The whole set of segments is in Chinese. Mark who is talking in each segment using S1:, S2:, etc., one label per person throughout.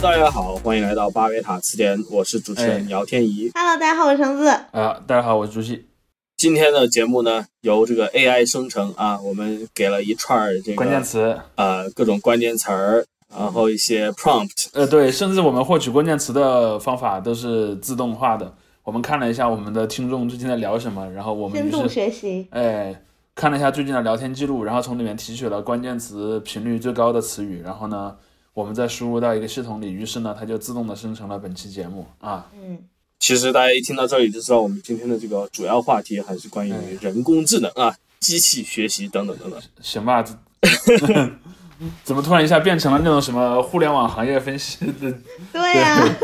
S1: Hello，大家好，欢迎来到巴别塔词典，我是主持人姚天怡。
S2: Hello，大家好，我是橙子。
S3: 啊，大家好，我是朱熹。
S1: 今天的节目呢，由这个 AI 生成啊，我们给了一串儿这个
S3: 关键词，
S1: 呃各种关键词儿，然后一些 prompt，
S3: 呃，对，甚至我们获取关键词的方法都是自动化的。我们看了一下我们的听众最近在聊什么，然后我们
S2: 深度学习，
S3: 哎，看了一下最近的聊天记录，然后从里面提取了关键词频率最高的词语，然后呢，我们再输入到一个系统里，于是呢，它就自动的生成了本期节目啊。
S2: 嗯，
S1: 其实大家一听到这里就知道，我们今天的这个主要话题还是关于
S3: 嗯
S1: 人工智能啊、机器学习等等等等。
S3: 行吧，怎么突然一下变成了那种什么互联网行业分析的？
S2: 对呀、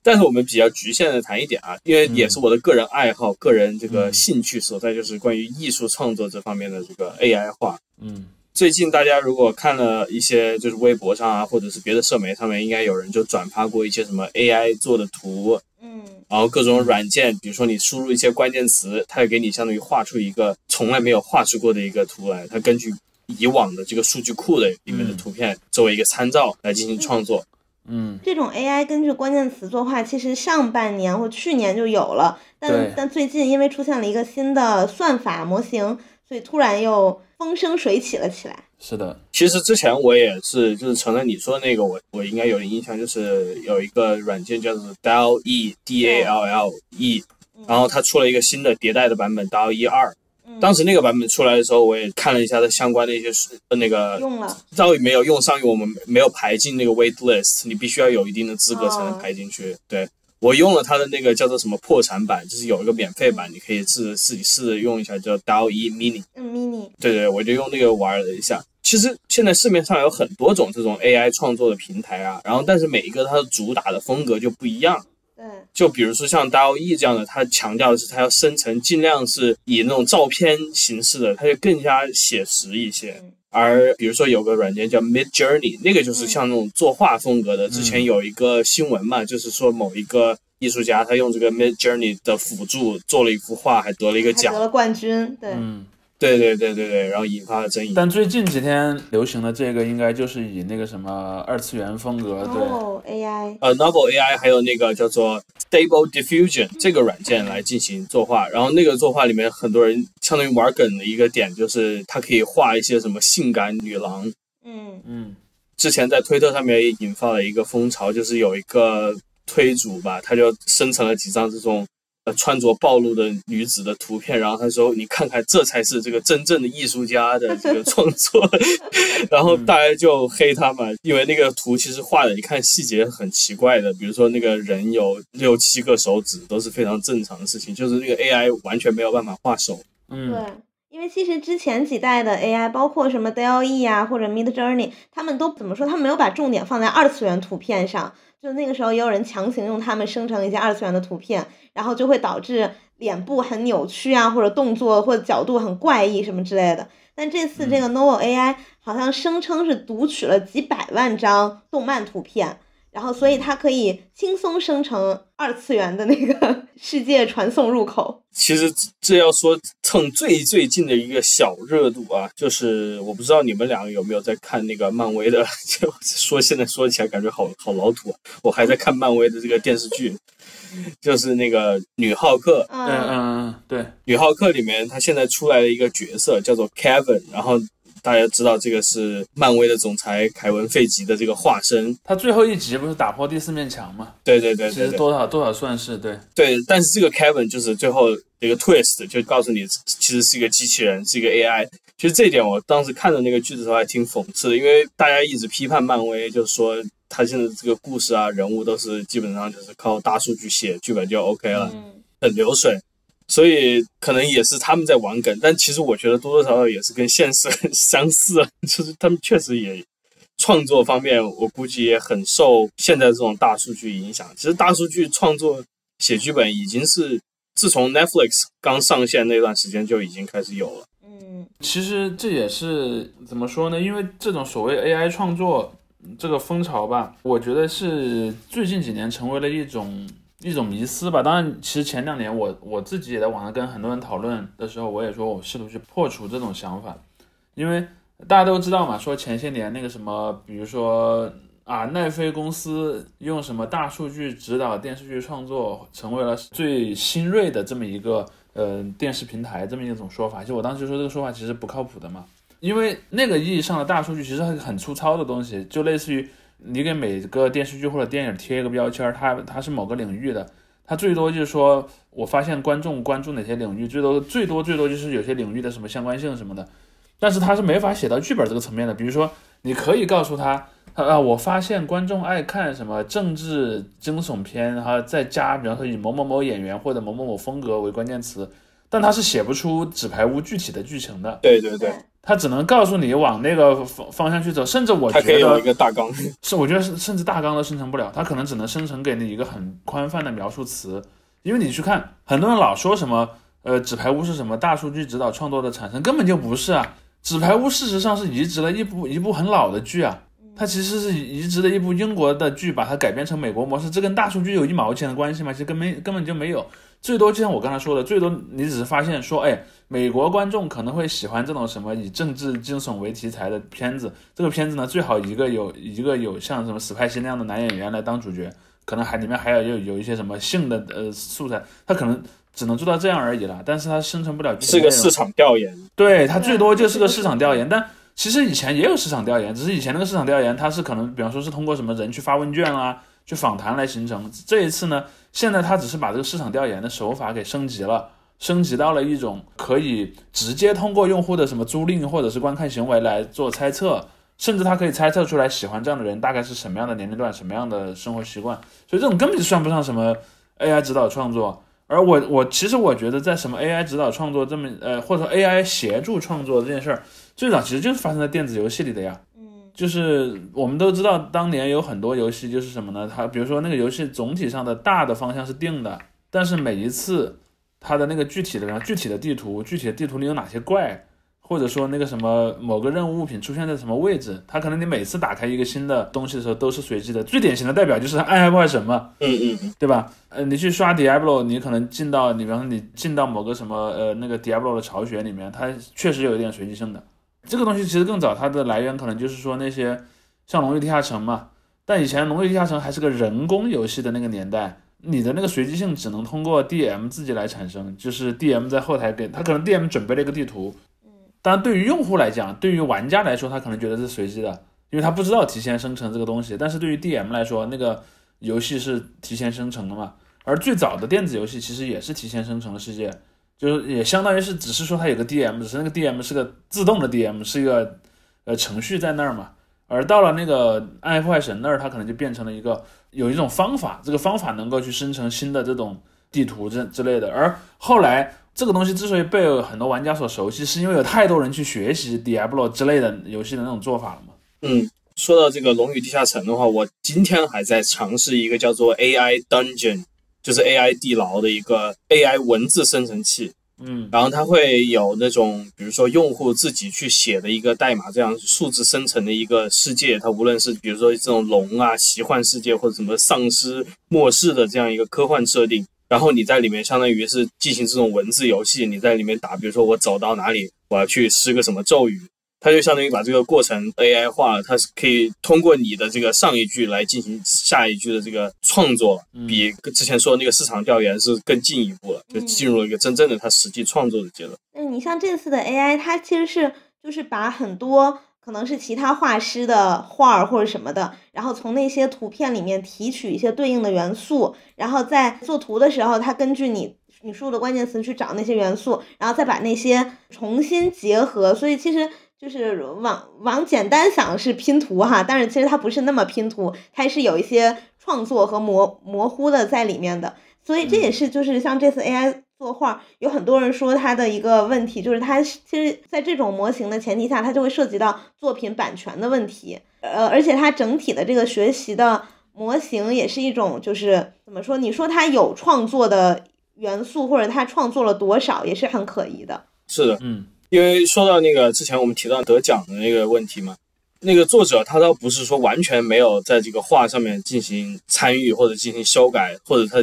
S1: 但是我们比较局限的谈一点啊，因为也是我的个人爱好、个人这个
S3: 嗯
S1: 兴趣所在，就是关于艺术创作这方面的这个 AI 化。
S3: 嗯
S1: 最近大家如果看了一些就是微博上啊，或者是别的社媒上面，应该有人就转发过一些什么 AI 做的图，
S2: 嗯，
S1: 然后各种软件，比如说你输入一些关键词，它会给你相当于画出一个从来没有画出过的一个图来，它根据以往的这个数据库的里面的
S3: 嗯
S1: 图片作为一个参照来进行创作。
S3: 嗯，
S2: 这种 AI 根据关键词作画，其实上半年或去年就有了，但但最近因为出现了一个新的算法模型，所以突然又风生水起了起来。
S3: 是的，
S1: 其实之前我也是，就是承认你说的那个，我我应该有点印象，就是有一个软件叫做 DAL E D A L L E，然后它出了一个新的迭代的版本 DAL E 二。
S2: 嗯，
S1: 当时那个版本出来的时候，我也看了一下它相关的一些是呃那个
S2: 用了，
S1: 到底没有用上，因为我们没有排进那个 wait list，你必须要有一定的资格才能
S2: 哦
S1: 排进去。对我用了它的那个叫做什么破产版，就是有一个免费版，你可以自自己试着用一下，叫 DAL E Mini。
S2: 嗯，mini，
S1: 对对，我就用那个玩了一下。其实现在市面上有很多种这种 AI 创作的平台啊，然后但是每一个它的主打的风格就不一样。
S2: 对，
S1: 就比如说像 DALL-E 这样的，它强调的是它要生成尽量是以那种照片形式的，它就更加写实一些
S2: 嗯。
S1: 而比如说有个软件叫 Mid Journey，那个就是像那种作画风格的。之前有一个新闻嘛，就是说某一个艺术家他用这个 Mid Journey 的辅助做了一幅画，还得了一个奖。
S2: 得了冠军，对，
S3: 嗯。
S1: 对对对对对，然后引发了争议。
S3: 但最近几天流行的这个，应该就是以那个什么二次元风格，对，
S2: 哦，AI，
S1: 呃，Novel AI 还有那个叫做 Stable Diffusion 这个软件来进行作画，然后那个作画里面很多人相当于玩梗的一个点就是它可以画一些什么性感女郎。
S2: 嗯，
S3: 嗯
S1: 之前在推特上面也引发了一个风潮，就是有一个推主吧，他就生成了几张这种呃穿着暴露的女子的图片，然后他说：“你看看，这才是这个真正的艺术家的这个创作。”然后大家就黑他嘛，因为那个图其实画的，你看细节很奇怪的，比如说那个人有六七个手指都是非常正常的事情，就是那个 AI 完全没有办法画手。
S3: 嗯，
S2: 对。因为其实之前几代的 AI，包括什么 DALL-E 啊或者 Mid Journey，他们都怎么说？他们没有把重点放在二次元图片上。就那个时候也有人强行用它们生成一些二次元的图片，然后就会导致脸部很扭曲啊，或者动作或者角度很怪异什么之类的。但这次这个 Novel AI 好像声称是读取了几百万张动漫图片，然后所以它可以轻松生成二次元的那个 世界传送入口。
S1: 其实这要说蹭最最近的一个小热度啊，就是我不知道你们两个有没有在看那个漫威的，就说现在说起来感觉好好老土啊，我还在看漫威的这个电视剧，就是那个女浩克，
S3: 嗯。
S2: 嗯
S3: 嗯嗯，对，
S1: 女浩克里面她现在出来了一个角色叫做 Kevin，然后大家知道这个是漫威的总裁凯文费吉的这个化身，
S3: 他最后一集不是打破第四面墙吗？
S1: 对对对
S3: 其实。多少多少算是对，
S1: 对，但是这个 Kevin 就是最后一个 twist，就告诉你其实是一个机器人，是一个 AI。其实这一点我当时看的那个剧的时候还挺讽刺的，因为大家一直批判漫威，就是说他现在这个故事啊、人物都是基本上就是靠大数据写剧本就 OK 了，
S2: 嗯，
S1: 很流水。所以可能也是他们在玩梗，但其实我觉得多多少少也是跟现实很 相似啊，就是他们确实也创作方面，我估计也很受现在这种大数据影响。其实大数据创作写剧本已经是自从 Netflix 刚上线那段时间就已经开始有了。
S2: 嗯
S3: 其实这也是怎么说呢？因为这种所谓 AI 创作这个风潮吧，我觉得是最近几年成为了一种一种迷思吧。当然，其实前两年我我自己也在网上跟很多人讨论的时候，我也说我试图去破除这种想法，因为大家都知道嘛，说前些年那个什么，比如说啊，奈飞公司用什么大数据指导电视剧创作，成为了最新锐的这么一个呃电视平台这么一种说法。其实我当时说这个说法其实不靠谱的嘛，因为那个意义上的大数据其实很很粗糙的东西，就类似于你给每个电视剧或者电影贴一个标签，它它是某个领域的，它最多就是说我发现观众关注哪些领域，最多最多最多就是有些领域的什么相关性什么的，但是它是没法写到剧本这个层面的。比如说，你可以告诉他。啊！我发现观众爱看什么政治惊悚片，然后再加，比方说以某某某演员或者某某某风格为关键词，但他是写不出《纸牌屋》具体的剧情的。
S1: 对对对，
S3: 他只能告诉你往那个方方向去走，甚至我觉得
S1: 可以有一个大纲，
S3: 是我觉得甚至大纲都生成不了，他可能只能生成给你一个很宽泛的描述词。因为你去看，很多人老说什么，呃，《纸牌屋》是什么大数据指导创作的产生，根本就不是啊，《纸牌屋》事实上是移植了一部一部很老的剧啊。它其实是移植的一部英国的剧，把它改编成美国模式，这跟大数据有一毛钱的关系吗？其实根本根本就没有，最多就像我刚才说的，最多你只是发现说，哎，美国观众可能会喜欢这种什么以政治惊悚为题材的片子，这个片子呢最好一个有一个有像什么史派西那样的男演员来当主角，可能还里面还有有有一些什么性的呃素材，他可能只能做到这样而已了，但是它生成不了。
S1: 是个市场调研，
S3: 对，它最多就是个市场调研，但。其实以前也有市场调研，只是以前那个市场调研，它是可能，比方说是通过什么人去发问卷啊，去访谈来形成。这一次呢，现在它只是把这个市场调研的手法给升级了，升级到了一种可以直接通过用户的什么租赁或者是观看行为来做猜测，甚至他可以猜测出来喜欢这样的人大概是什么样的年龄段、什么样的生活习惯。所以这种根本就算不上什么 AI 指导创作。而我我其实我觉得，在什么 AI 指导创作这么呃，或者说 AI 协助创作这件事儿。最早其实就是发生在电子游戏里的呀，就是我们都知道，当年有很多游戏就是什么呢？它比如说那个游戏总体上的大的方向是定的，但是每一次它的那个具体的具体的地图，具体的地图里有哪些怪，或者说那个什么某个任务物品出现在什么位置，它可能你每次打开一个新的东西的时候都是随机的。最典型的代表就是暗黑破坏神嘛，
S1: 嗯嗯，
S3: 对吧？呃，你去刷 Diablo，你可能进到你比方说你进到某个什么呃那个 Diablo 的巢穴里面，它确实有一点随机性的。这个东西其实更早，它的来源可能就是说那些像《龙与地下城》嘛。但以前《龙与地下城》还是个人工游戏的那个年代，你的那个随机性只能通过 DM 自己来产生，就是 DM 在后台给他可能 DM 准备了一个地图，
S2: 嗯，
S3: 当然对于用户来讲，对于玩家来说，他可能觉得是随机的，因为他不知道提前生成这个东西。但是对于 DM 来说，那个游戏是提前生成的嘛。而最早的电子游戏其实也是提前生成的世界。就是也相当于是，只是说它有个 DM，只是那个 DM 是个自动的 DM，是一个呃程序在那儿嘛。而到了那个暗黑破坏神那儿，它可能就变成了一个有一种方法，这个方法能够去生成新的这种地图之之类的。而后来这个东西之所以被很多玩家所熟悉，是因为有太多人去学习 Diablo 之类的游戏的那种做法了嘛。
S1: 嗯，说到这个龙与地下城的话，我今天还在尝试一个叫做 AI Dungeon。就是 AI 地牢的一个 AI 文字生成器，
S3: 嗯，
S1: 然后它会有那种，比如说用户自己去写的一个代码，这样数字生成的一个世界，它无论是比如说这种龙啊、奇幻世界或者什么丧尸末世的这样一个科幻设定，然后你在里面相当于是进行这种文字游戏，你在里面打，比如说我走到哪里，我要去施个什么咒语。它就相当于把这个过程 AI 化了，它是可以通过你的这个上一句来进行下一句的这个创作，比之前说的那个市场调研是更进一步了，就进入了一个真正的它实际创作的阶段。
S2: 那你像这次的 AI，它其实是就是把很多可能是其他画师的画儿或者什么的，然后从那些图片里面提取一些对应的元素，然后在做图的时候，它根据你你输入的关键词去找那些元素，然后再把那些重新结合，所以其实。就是往往简单想是拼图哈，但是其实它不是那么拼图，它是有一些创作和模模糊的在里面的，所以这也是就是像这次 AI 作画，有很多人说它的一个问题，就是它其实在这种模型的前提下，它就会涉及到作品版权的问题，呃，而且它整体的这个学习的模型也是一种就是怎么说？你说它有创作的元素，或者它创作了多少，也是很可疑的。
S1: 是的，
S3: 嗯。
S1: 因为说到那个之前我们提到得奖的那个问题嘛，那个作者他倒不是说完全没有在这个画上面进行参与或者进行修改，或者他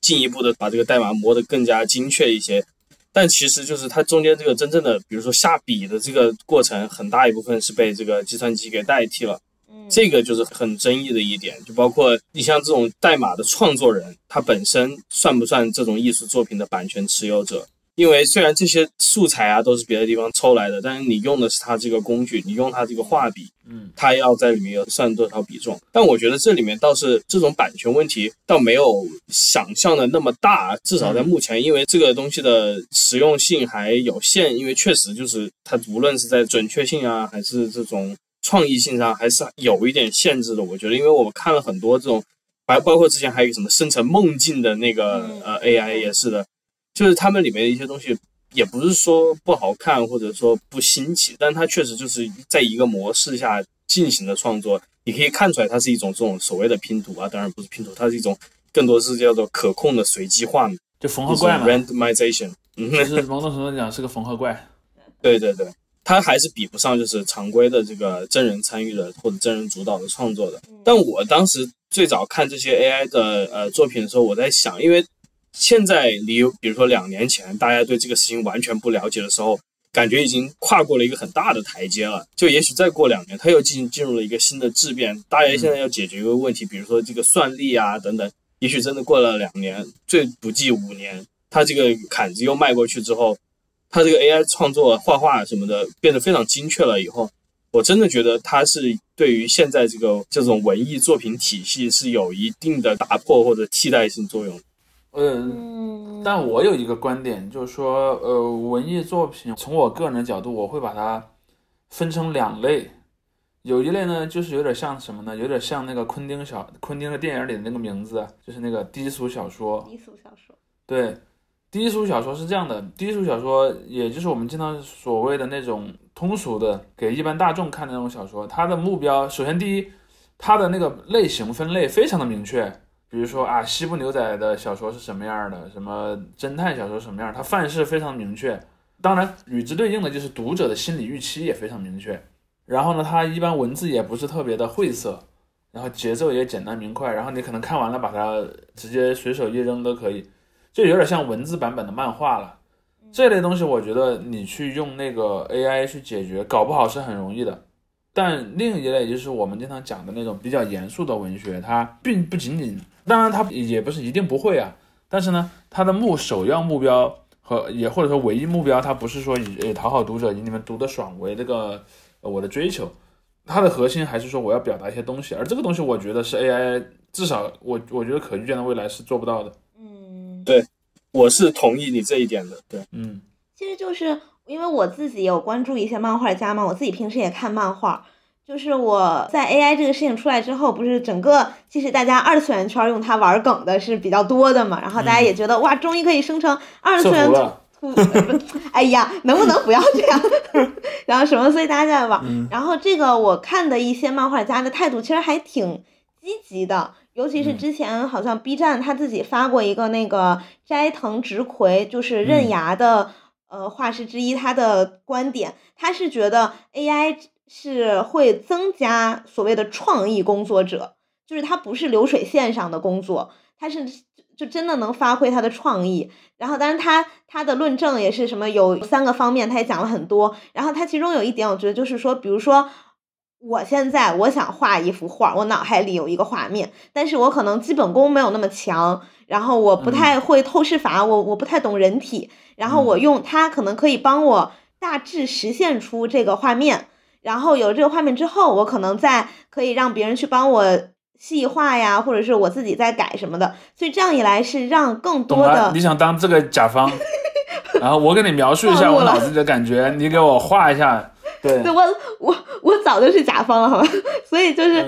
S1: 进一步的把这个代码磨得更加精确一些，但其实就是他中间这个真正的，比如说下笔的这个过程，很大一部分是被这个计算机给代替了。这个就是很争议的一点。就包括你像这种代码的创作人，他本身算不算这种艺术作品的版权持有者？因为虽然这些素材啊都是别的地方抽来的，但是你用的是它这个工具，你用它这个画笔，
S3: 嗯，
S1: 它要在里面有算多少比重。但我觉得这里面倒是这种版权问题倒没有想象的那么大，至少在目前，因为这个东西的实用性还有限，因为确实就是它无论是在准确性啊，还是这种创意性上，还是有一点限制的。我觉得，因为我们看了很多这种，还包括之前还有什么生成梦境的那个呃 AI 也是的。就是他们里面的一些东西，也不是说不好看或者说不新奇，但它确实就是在一个模式下进行的创作。你可以看出来，它是一种这种所谓的拼图啊，当然不是拼图，它是一种更多是叫做可控的随机化，
S3: 就缝合怪嘛
S1: ，randomization。
S3: 嗯，就是某种程度讲是个缝合怪。
S1: 对对对，它还是比不上就是常规的这个真人参与的或者真人主导的创作的。但我当时最早看这些 AI 的呃作品的时候，我在想，因为现在离比如说两年前，大家对这个事情完全不了解的时候，感觉已经跨过了一个很大的台阶了。就也许再过两年，它又进进入了一个新的质变。大家现在要解决一个问题，比如说这个算力啊等等，也许真的过了两年，最不济五年，它这个坎子又迈过去之后，它这个 AI 创作画画什么的变得非常精确了以后，我真的觉得它是对于现在这个这种文艺作品体系是有一定的打破或者替代性作用。
S3: 嗯，但我有一个观点，就是说，呃，文艺作品从我个人的角度，我会把它分成两类。有一类呢，就是有点像什么呢？有点像那个昆汀小昆汀的电影里的那个名字，就是那个低俗小说。
S2: 低俗小说。
S3: 对，低俗小说是这样的，低俗小说也就是我们经常所谓的那种通俗的给一般大众看的那种小说。它的目标，首先第一，它的那个类型分类非常的明确。比如说啊，西部牛仔的小说是什么样的？什么侦探小说什么样？它范式非常明确。当然，与之对应的就是读者的心理预期也非常明确。然后呢，它一般文字也不是特别的晦涩，然后节奏也简单明快。然后你可能看完了，把它直接随手一扔都可以，就有点像文字版本的漫画了。这类东西，我觉得你去用那个 AI 去解决，搞不好是很容易的。但另一类就是我们经常讲的那种比较严肃的文学，它并不仅仅。当然，他也不是一定不会啊，但是呢，他的目首要目标和也或者说唯一目标，他不是说以讨好读者、以你们读的爽为这个我的追求，它的核心还是说我要表达一些东西，而这个东西我觉得是 AI 至少我我觉得可预见的未来是做不到的。
S2: 嗯，
S1: 对，我是同意你这一点的。对，
S3: 嗯，
S2: 其实就是因为我自己有关注一些漫画家嘛，我自己平时也看漫画。就是我在 AI 这个事情出来之后，不是整个其实大家二次元圈用它玩梗的是比较多的嘛，然后大家也觉得哇，终于可以生成二次元图，哎呀，能不能不要这样？然后什么，所以大家在玩。然后这个我看的一些漫画家的态度其实还挺积极的，尤其是之前好像 B 站他自己发过一个那个斋藤直葵，就是刃牙的呃画师之一，他的观点，他是觉得 AI。是会增加所谓的创意工作者，就是他不是流水线上的工作，他是就真的能发挥他的创意。然后，当然他他的论证也是什么有三个方面，他也讲了很多。然后他其中有一点，我觉得就是说，比如说我现在我想画一幅画，我脑海里有一个画面，但是我可能基本功没有那么强，然后我不太会透视法，我我不太懂人体，然后我用它可能可以帮我大致实现出这个画面。然后有这个画面之后，我可能再可以让别人去帮我细化呀，或者是我自己再改什么的。所以这样一来是让更多的
S3: 你想当这个甲方，然后我给你描述一下我脑子里的感觉，你给我画一下。对，
S2: 我我我早就是甲方了，好吧？所以就是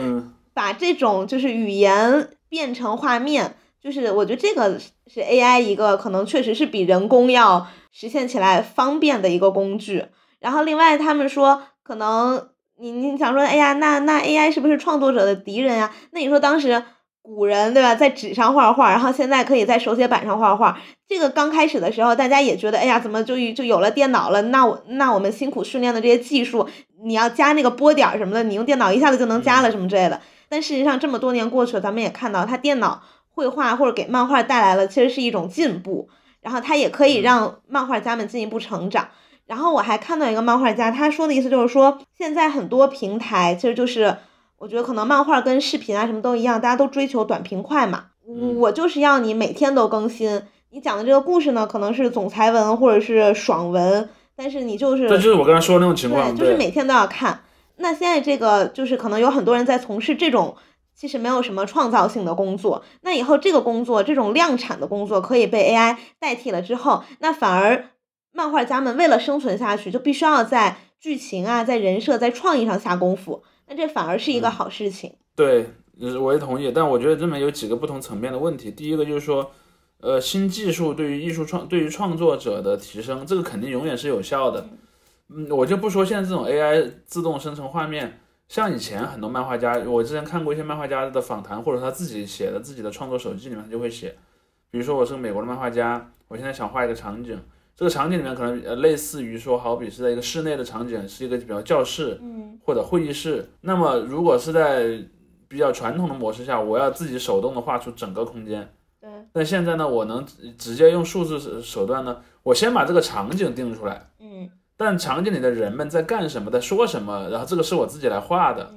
S2: 把这种就是语言变成画面，就是我觉得这个是 AI 一个可能确实是比人工要实现起来方便的一个工具。然后另外他们说。可能你你想说，哎呀，那那 AI 是不是创作者的敌人啊？那你说当时古人对吧，在纸上画画，然后现在可以在手写板上画画。这个刚开始的时候，大家也觉得，哎呀，怎么就就有了电脑了？那我那我们辛苦训练的这些技术，你要加那个波点什么的，你用电脑一下子就能加了什么之类的。但事实上，这么多年过去了，咱们也看到，它电脑绘画或者给漫画带来了，其实是一种进步。然后它也可以让漫画家们进一步成长。然后我还看到一个漫画家，他说的意思就是说，现在很多平台其实就是我觉得可能漫画跟视频啊什么都一样，大家都追求短平快嘛。
S3: 嗯
S2: 我就是要你每天都更新。你讲的这个故事呢，可能是总裁文或者是爽文，但是你就是
S3: 这就是我刚才说的那种情况，
S2: 对，就是每天都要看。那现在这个就是可能有很多人在从事这种其实没有什么创造性的工作。那以后这个工作，这种量产的工作可以被 AI 代替了之后，那反而漫画家们为了生存下去，就必须要在剧情啊、在人设、在创意上下功夫。那这反而是一个好事情。
S3: 对，呃我也同意，但我觉得这里面有几个不同层面的问题。第一个就是说，呃，新技术对于艺术创、对于创作者的提升，这个肯定永远是有效的。嗯，我就不说现在这种 AI 自动生成画面，像以前很多漫画家，我之前看过一些漫画家的访谈，或者他自己写的自己的创作手记里面，他就会写，比如说我是个美国的漫画家，我现在想画一个场景，这个场景里面可能呃类似于说，好比是在一个室内的场景，是一个比较教室，
S2: 嗯
S3: 或者会议室。那么如果是在比较传统的模式下，我要自己手动的画出整个空间。
S2: 对，
S3: 但现在呢，我能直直接用数字手手段呢，我先把这个场景定出来，
S2: 嗯
S3: 但场景里的人们在干什么，在说什么，然后这个是我自己来画的。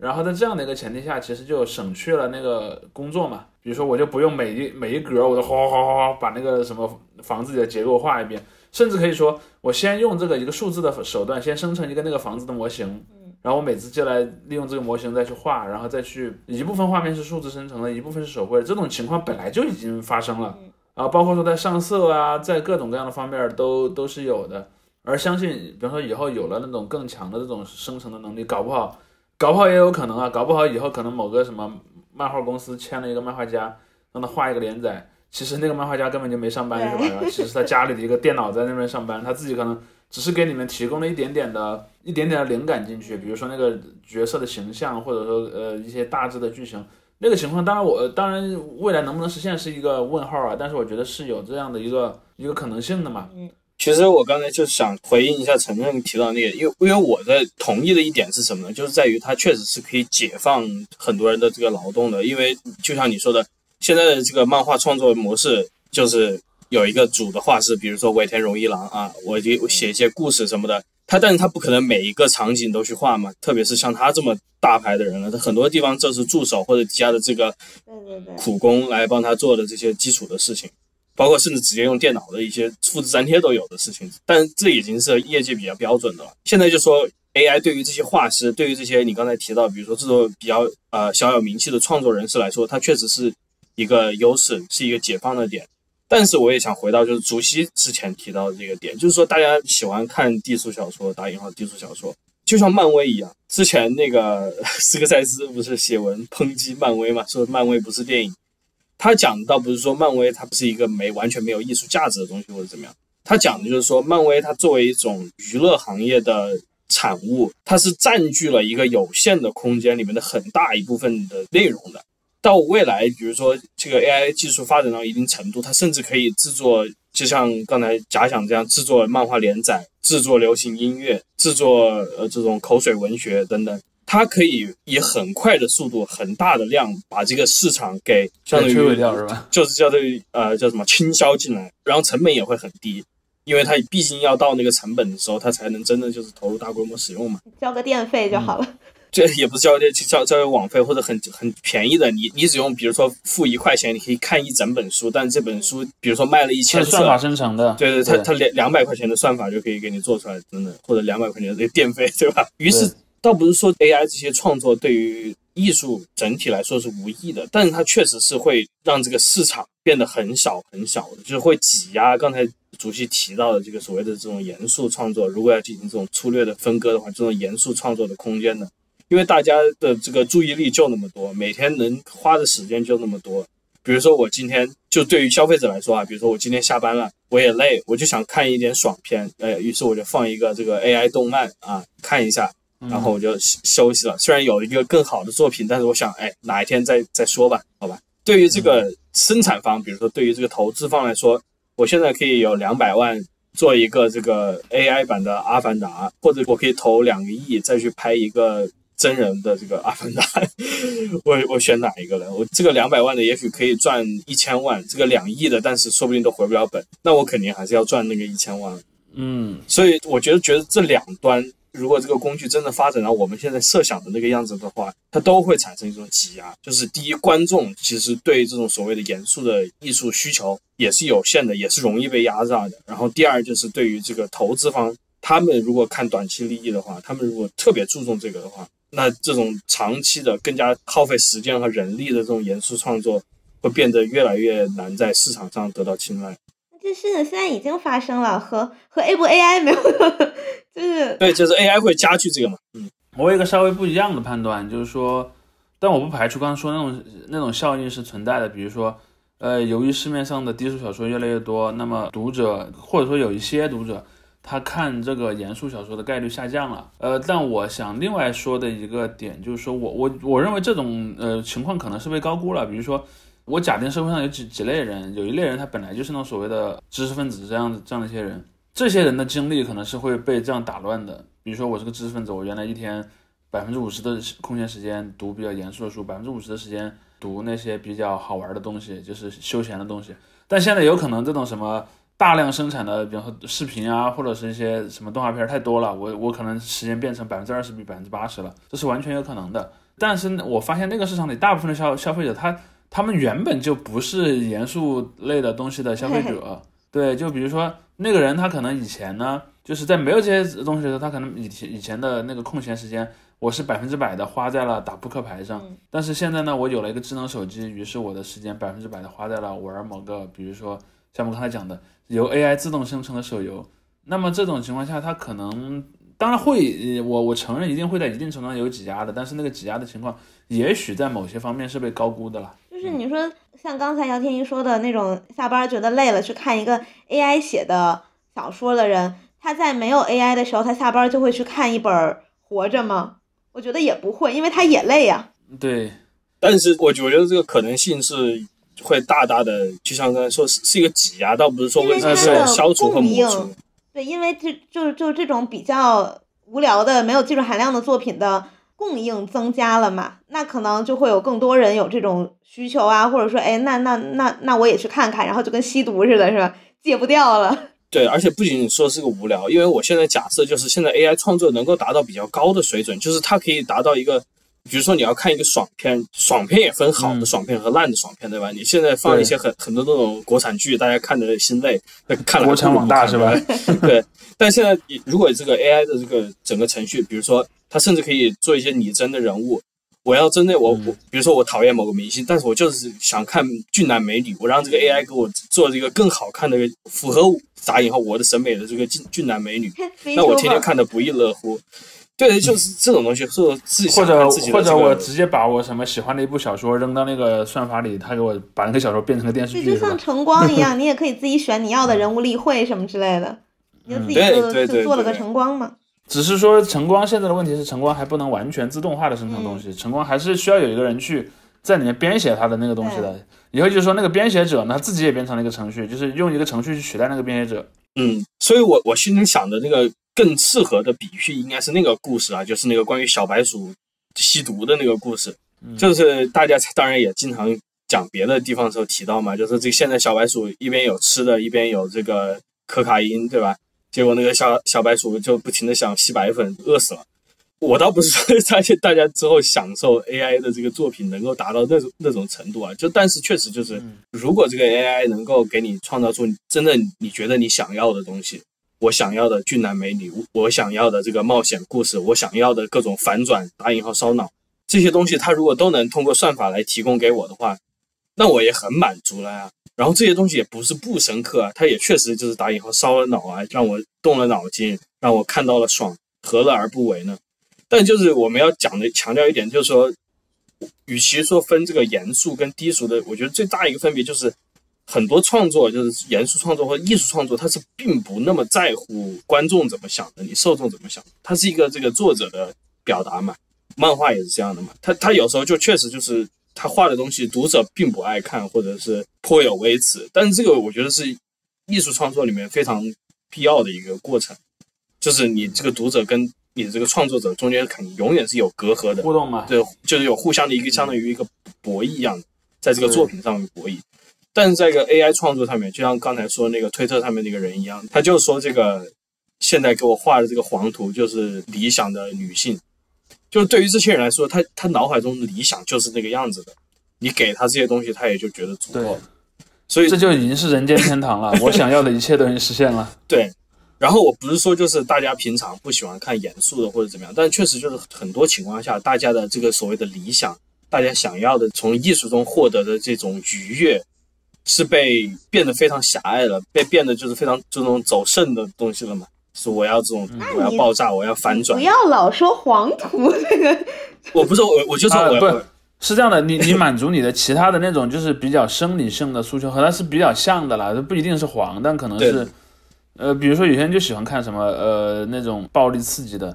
S2: 嗯
S3: 然后在这样的一个前提下，其实就省去了那个工作嘛。比如说，我就不用每一每一格我都哗哗哗哗哗把那个什么房子里的结构画一遍，甚至可以说，我先用这个一个数字的手段，先生成一个那个房子的模型，
S2: 嗯
S3: 然后我每次进来利用这个模型再去画，然后再去一部分画面是数字生成的，一部分是手绘，这种情况本来就已经发生了。
S2: 嗯
S3: 然后包括说在上色啊，在各种各样的方面都都是有的。而相信，比方说以后有了那种更强的这种生成的能力，搞不好，搞不好也有可能啊，搞不好以后可能某个什么漫画公司签了一个漫画家，让他画一个连载，其实那个漫画家根本就没上班是吧？然后其实他家里的一个电脑在那边上班，他自己可能只是给你们提供了一点点的、一点点的灵感进去，比如说那个角色的形象，或者说呃一些大致的剧情。那个情况，当然我当然未来能不能实现是一个问号啊，但是我觉得是有这样的一个一个可能性的嘛。
S1: 其实我刚才就想回应一下陈正提到那个，因为因为我的同意的一点是什么呢？就是在于它确实是可以解放很多人的这个劳动的，因为就像你说的，现在的这个漫画创作模式就是有一个主的画师，比如说尾田荣一郎啊，我就写一些故事什么的，他但是他不可能每一个场景都去画嘛，特别是像他这么大牌的人了，他很多地方这是助手或者底下的这个苦工来帮他做的这些基础的事情，包括甚至直接用电脑的一些复制粘贴都有的事情，但这已经是业界比较标准的了。现在就说 AI 对于这些画师，对于这些你刚才提到，比如说这种比较呃小有名气的创作人士来说，它确实是一个优势，是一个解放的点。但是我也想回到就是竹溪之前提到的这个点，就是说大家喜欢看低俗小说，打引号低俗小说，就像漫威一样。之前那个 斯科塞斯不是写文抨击漫威嘛，说漫威不是电影。他讲的倒不是说漫威它不是一个没完全没有艺术价值的东西或者怎么样，他讲的就是说漫威它作为一种娱乐行业的产物，它是占据了一个有限的空间里面的很大一部分的内容的。到未来，比如说这个 AI 技术发展到一定程度，它甚至可以制作，就像刚才假想这样制作漫画连载、制作流行音乐、制作呃这种口水文学等等。它可以以很快的速度、很大的量把这个市场给相当于
S3: 摧毁掉是吧？
S1: 就是叫做呃叫什么倾销进来，然后成本也会很低，因为它毕竟要到那个成本的时候，它才能真的就是投入大规模使用嘛。
S2: 交个电费就好了。
S1: 这也不是交电交交网费或者很很便宜的，你你只用比如说付一块钱，你可以看一整本书，但这本书比如说卖了一千
S3: 算法生成的，
S1: 对对，它它两两百块钱的算法就可以给你做出来，真的，或者两百块钱的电费，对吧？于是倒不是说 AI 这些创作对于艺术整体来说是无益的，但是它确实是会让这个市场变得很小很小的，就是会挤压刚才主席提到的这个所谓的这种严肃创作，如果要进行这种粗略的分割的话，这种严肃创作的空间呢？因为大家的这个注意力就那么多，每天能花的时间就那么多。比如说我今天就对于消费者来说啊，比如说我今天下班了，我也累，我就想看一点爽片，哎，于是我就放一个这个 AI 动漫啊看一下，然后我就休休息了。虽然有一个更好的作品，但是我想，哎，哪一天再再说吧，好吧。对于这个生产方，比如说对于这个投资方来说，我现在可以有两百万做一个这个 AI 版的《阿凡达》，或者我可以投两个亿再去拍一个。真人的这个阿凡达，我我选哪一个呢？我这个两百万的也许可以赚一千万，这个两亿的，但是说不定都回不了本，那我肯定还是要赚那个一千万。
S3: 嗯，
S1: 所以我觉得觉得这两端如果这个工具真的发展到我们现在设想的那个样子的话，它都会产生一种挤压。就是第一，观众其实对这种所谓的严肃的艺术需求也是有限的，也是容易被压榨的。然后第二，就是对于这个投资方，他们如果看短期利益的话，他们如果特别注重这个的话，那这种长期的、更加耗费时间和人力的这种严肃创作，会变得越来越难在市场上得到青睐。
S2: 这事情现在已经发生了，和和 A 不 AI 没有，就是
S1: 对，就是 AI 会加剧这个嘛。嗯，
S3: 我有一个稍微不一样的判断，就是说，但我不排除刚刚说那种那种效应是存在的，比如说，呃，由于市面上的低俗小说越来越多，那么读者或者说有一些读者，他看这个严肃小说的概率下降了。呃，但我想另外说的一个点就是说我我我认为这种呃情况可能是被高估了，比如说。我假定社会上有几几类人，有一类人他本来就是那种所谓的知识分子这样的这样的一些人，这些人的精力可能是会被这样打乱的。比如说我是个知识分子，我原来一天百分之五十的空闲时间读比较严肃的书，百分之五十的时间读那些比较好玩的东西，就是休闲的东西。但现在有可能这种什么大量生产的，比方说视频啊，或者是一些什么动画片太多了，我我可能时间变成百分之二十比百分之八十了，这是完全有可能的。但是我发现那个市场里大部分的消消费者他。他们原本就不是严肃类的东西的消费者，对，就比如说那个人，他可能以前呢，就是在没有这些东西的时候，他可能以前以前的那个空闲时间，我是百分之百的花在了打扑克牌上，但是现在呢，我有了一个智能手机，于是我的时间百分之百的花在了玩某个，比如说像我们刚才讲的由 AI 自动生成的手游，那么这种情况下，他可能当然会，我我承认一定会在一定程度上有挤压的，但是那个挤压的情况，也许在某些方面是被高估的了。
S2: 就是你说像刚才姚天一说的那种下班觉得累了去看一个 AI 写的小说的人，他在没有 AI 的时候，他下班就会去看一本《活着》吗？我觉得也不会，因为他也累呀。
S3: 对，
S1: 但是我我觉得这个可能性是会大大的，就像刚才说是是一个挤压，倒不是说为
S2: 了
S1: 消除和抹除。
S2: 对，因为这就就这种比较无聊的、没有技术含量的作品的。供应增加了嘛，那可能就会有更多人有这种需求啊，或者说，哎，那那那那我也去看看，然后就跟吸毒似的，是吧？戒不掉了。
S1: 对，而且不仅仅说是个无聊，因为我现在假设就是现在 AI 创作能够达到比较高的水准，就是它可以达到一个，比如说你要看一个爽片，爽片也分好的爽片和烂的爽片，对吧？你现在放一些很很多那种国产剧，大家看的心累，看了
S3: 国产网大是吧？
S1: 对。但现在如果这个 AI 的这个整个程序，比如说。他甚至可以做一些拟真的人物。我要针对我我，比如说我讨厌某个明星，但是我就是想看俊男美女，我让这个 AI 给我做这个更好看的、符合打引号我的审美的这个俊俊男美女，那我天天看的不亦乐乎。对，就是这种东西，或者自己
S3: 或者或者我直接把我什么喜欢的一部小说扔到那个算法里，他给我把那个小说变成了电视剧，
S2: 就像晨光一样，你也可以自己选你要的人物例会什么之类的，你就自己就就做了个晨光嘛。
S3: 只是说晨光现在的问题是晨光还不能完全自动化的生成东西，晨光还是需要有一个人去在里面编写它的那个东西的。以后就是说那个编写者呢，他自己也变成了一个程序，就是用一个程序去取代那个编写者。
S1: 嗯，所以我我心里想的那个更适合的比喻应该是那个故事啊，就是那个关于小白鼠吸毒的那个故事。就是大家当然也经常讲别的地方的时候提到嘛，就是这现在小白鼠一边有吃的，一边有这个可卡因，对吧？结果那个小小白鼠就不停的想吸白粉，饿死了。我倒不是说 大家大家之后享受 AI 的这个作品能够达到那种那种程度啊，就但是确实就是，如果这个 AI 能够给你创造出真的你觉得你想要的东西，我想要的俊男美女，我想要的这个冒险故事，我想要的各种反转打引号烧脑这些东西，它如果都能通过算法来提供给我的话，那我也很满足了呀。然后这些东西也不是不深刻啊，它也确实就是打引号烧了脑啊，让我动了脑筋，让我看到了爽，何乐而不为呢？但就是我们要讲的强调一点，就是说，与其说分这个严肃跟低俗的，我觉得最大一个分别就是，很多创作就是严肃创作或艺术创作，它是并不那么在乎观众怎么想的，你受众怎么想，它是一个这个作者的表达嘛，漫画也是这样的嘛，他他有时候就确实就是。他画的东西读者并不爱看，或者是颇有微词，但是这个我觉得是艺术创作里面非常必要的一个过程，就是你这个读者跟你的这个创作者中间肯定永远是有隔阂的
S3: 互动嘛，
S1: 对，就是有互相的一个相当于一个博弈一样的，在这个作品上面博弈。但是在一个 AI 创作上面，就像刚才说那个推特上面那个人一样，他就说这个现在给我画的这个黄图就是理想的女性，就是对于这些人来说，他他脑海中的理想就是那个样子的，你给他这些东西，他也就觉得足够了。所以
S3: 这就已经是人间天堂了，我想要的一切都已经实现了。
S1: 对，然后我不是说就是大家平常不喜欢看严肃的或者怎么样，但确实就是很多情况下，大家的这个所谓的理想，大家想要的从艺术中获得的这种愉悦。是被变得非常狭隘了，被变得就是非常这种走肾的东西了嘛？是我要这种，我要爆炸，我要反转。
S2: 不要老说黄图这个。
S1: 我不是我，我就说我
S3: 不是这样的。你你满足你的其他的那种就是比较生理性的诉求，和它是比较像的啦。这不一定是黄，但可能是呃，比如说有些人就喜欢看什么呃那种暴力刺激的，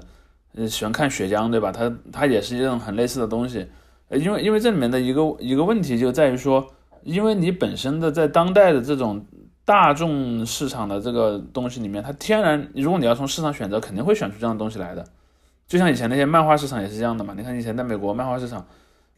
S3: 呃喜欢看血浆，对吧？它它也是一种很类似的东西。呃，因为因为这里面的一个一个问题就在于说。因为你本身的在当代的这种大众市场的这个东西里面，它天然，如果你要从市场选择，肯定会选出这样的东西来的。就像以前那些漫画市场也是这样的嘛。你看以前在美国漫画市场，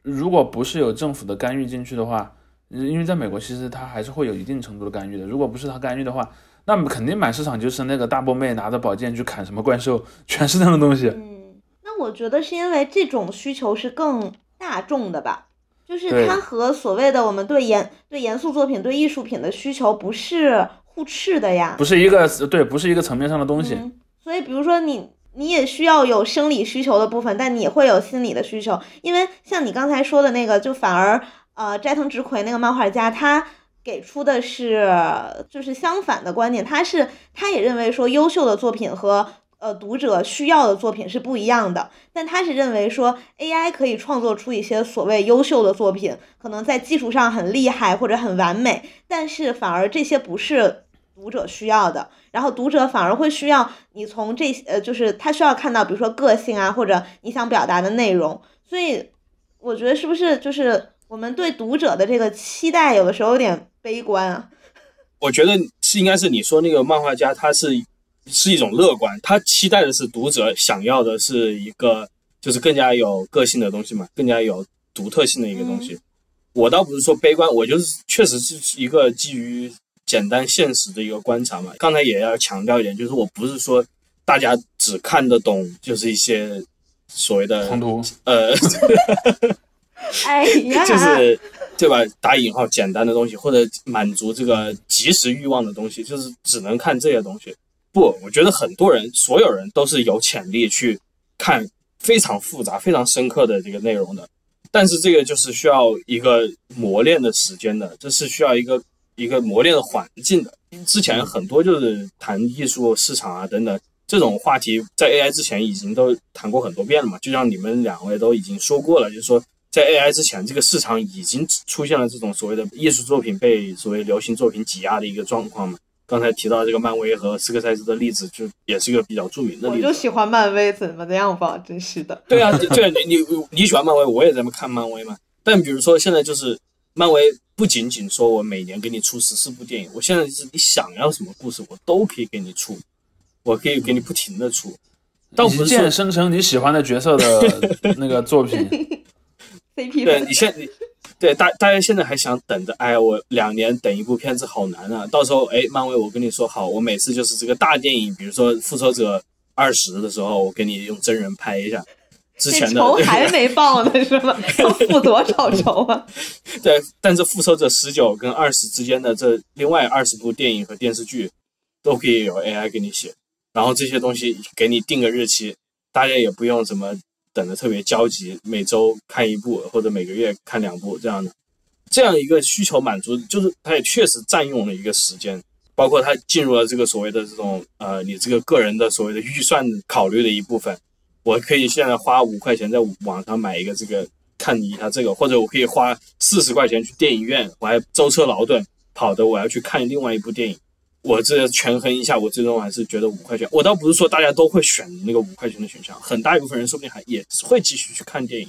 S3: 如果不是有政府的干预进去的话，因为在美国其实它还是会有一定程度的干预的。如果不是它干预的话，那么肯定满市场就是那个大波妹拿着宝剑去砍什么怪兽，全是那样的东西。
S2: 嗯，那我觉得是因为这种需求是更大众的吧。就是它和所谓的我们对严对严肃作品、对艺术品的需求不是互斥的呀，
S3: 不是一个对，不是一个层面上的东西。
S2: 所以，比如说你你也需要有生理需求的部分，但你也会有心理的需求。因为像你刚才说的那个，就反而呃斋藤直葵那个漫画家，他给出的是就是相反的观点，他是他也认为说优秀的作品和。呃，读者需要的作品是不一样的，但他是认为说 AI 可以创作出一些所谓优秀的作品，可能在技术上很厉害或者很完美，但是反而这些不是读者需要的，然后读者反而会需要你从这些呃，就是他需要看到，比如说个性啊，或者你想表达的内容，所以我觉得是不是就是我们对读者的这个期待有的时候有点悲观啊？
S1: 我觉得是应该是你说那个漫画家他是。是一种乐观，他期待的是读者想要的是一个就是更加有个性的东西嘛，更加有独特性的一个东西。我倒不是说悲观，我就是确实是一个基于简单现实的一个观察嘛。刚才也要强调一点，就是我不是说大家只看得懂就是一些所谓的
S3: 冲突，
S1: 呃，
S2: 哎呀，
S1: 就是对吧？打引号简单的东西，或者满足这个即时欲望的东西，就是只能看这些东西。不，我觉得很多人，所有人都是有潜力去看非常复杂、非常深刻的这个内容的，但是这个就是需要一个磨练的时间的，这是需要一个一个磨练的环境的。之前很多就是谈艺术市场啊等等这种话题，在 AI 之前已经都谈过很多遍了嘛。就像你们两位都已经说过了，就是说在 AI 之前，这个市场已经出现了这种所谓的艺术作品被所谓流行作品挤压的一个状况嘛。刚才提到这个漫威和斯科塞斯的例子，就也是一个比较著名的例
S2: 子。我就喜欢漫威，怎么这样吧？真是的。
S1: 对啊，对啊，你你你喜欢漫威，我也在看漫威嘛。但比如说现在就是，漫威不仅仅说我每年给你出十四部电影，我现在是你想要什么故事，我都可以给你出，我可以给你不停的出。
S3: 一键生成你喜欢的角色的 那个作品。
S2: CP。
S1: 对你现你。对大大家现在还想等着？哎，我两年等一部片子好难啊！到时候哎，漫威，我跟你说好，我每次就是这个大电影，比如说《复仇者二十》的时候，我给你用真人拍一下。之前的
S2: 仇还 没报呢，是吧？要付多少仇啊？
S1: 对，但是《复仇者十九》跟二十之间的这另外二十部电影和电视剧，都可以有 AI 给你写，然后这些东西给你定个日期，大家也不用什么。等的特别焦急，每周看一部或者每个月看两部这样的，这样一个需求满足，就是它也确实占用了一个时间，包括它进入了这个所谓的这种呃，你这个个人的所谓的预算考虑的一部分。我可以现在花五块钱在网上买一个这个看一下这个，或者我可以花四十块钱去电影院，我还舟车劳顿跑的，我要去看另外一部电影。我这权衡一下，我最终还是觉得五块钱。我倒不是说大家都会选那个五块钱的选项，很大一部分人说不定还也会继续去看电影。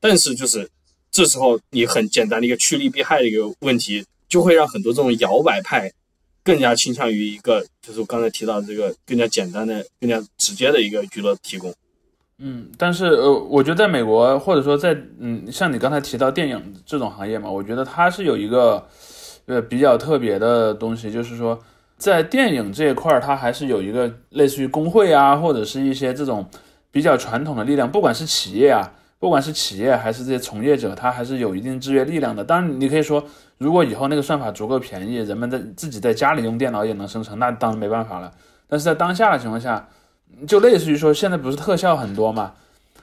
S1: 但是就是这时候，你很简单的一个趋利避害的一个问题，就会让很多这种摇摆派更加倾向于一个，就是我刚才提到的这个更加简单的、更加直接的一个娱乐提供。
S3: 嗯，但是呃，我觉得在美国，或者说在嗯，像你刚才提到电影这种行业嘛，我觉得它是有一个呃比较特别的东西，就是说。在电影这一块，它还是有一个类似于工会啊，或者是一些这种比较传统的力量，不管是企业啊，不管是企业还是这些从业者，它还是有一定制约力量的。当然，你可以说，如果以后那个算法足够便宜，人们在自己在家里用电脑也能生成，那当然没办法了。但是在当下的情况下，就类似于说，现在不是特效很多嘛？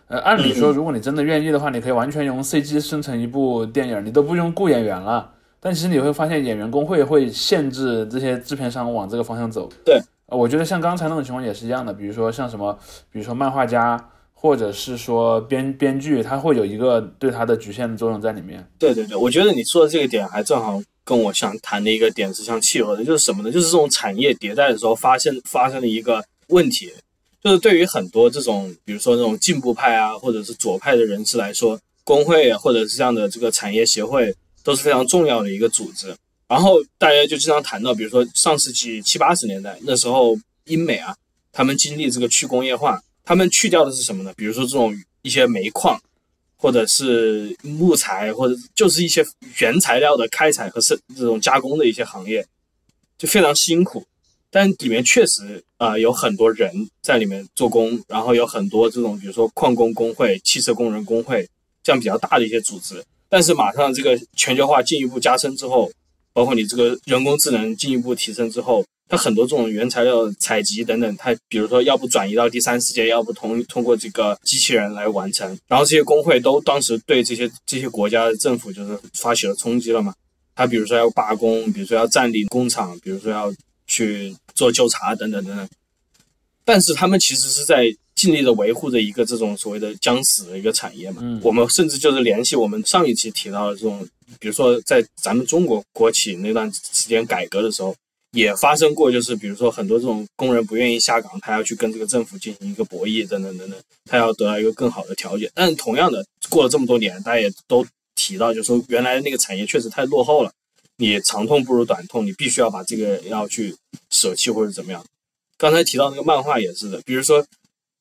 S3: 呃，按理说，如果你真的愿意的话，你可以完全用 CG 生成一部电影，你都不用雇演员了。但其实你会发现，演员工会会限制这些制片商往这个方向走。
S1: 对，
S3: 我觉得像刚才那种情况也是一样的。比如说像什么，比如说漫画家，或者是说编编剧，他会有一个对他的局限的作用在里面。
S1: 对对对，我觉得你说的这个点还正好跟我想谈的一个点是相契合的，就是什么呢？就是这种产业迭代的时候发现发生了一个问题。就是对于很多这种，比如说那种进步派啊，或者是左派的人士来说，工会或者是这样的这个产业协会都是非常重要的一个组织。然后大家就经常谈到，比如说上世纪七八十年代那时候，英美啊，他们经历这个去工业化，他们去掉的是什么呢？比如说这种一些煤矿，或者是木材，或者就是一些原材料的开采和生这种加工的一些行业，就非常辛苦。但里面确实啊有很多人在里面做工，然后有很多这种比如说矿工工会、汽车工人工会这样比较大的一些组织。但是马上这个全球化进一步加深之后，包括你这个人工智能进一步提升之后，它很多这种原材料采集等等，它比如说要不转移到第三世界，要不通通过这个机器人来完成。然后这些工会都当时对这些这些国家的政府就是发起了冲击了嘛。他比如说要罢工，比如说要占领工厂，比如说要。去做纠察等等等等，但是他们其实是在尽力的维护着一个这种所谓的将死的一个产业嘛。
S3: 嗯，
S1: 我们甚至就是联系我们上一期提到的这种，比如说在咱们中国国企那段时间改革的时候，也发生过，就是比如说很多这种工人不愿意下岗，他要去跟这个政府进行一个博弈等等等等，他要得到一个更好的条件。但是同样的，过了这么多年，大家也都提到，就说原来那个产业确实太落后了。你长痛不如短痛，你必须要把这个要去舍弃或者怎么样。刚才提到那个漫画也是的，比如说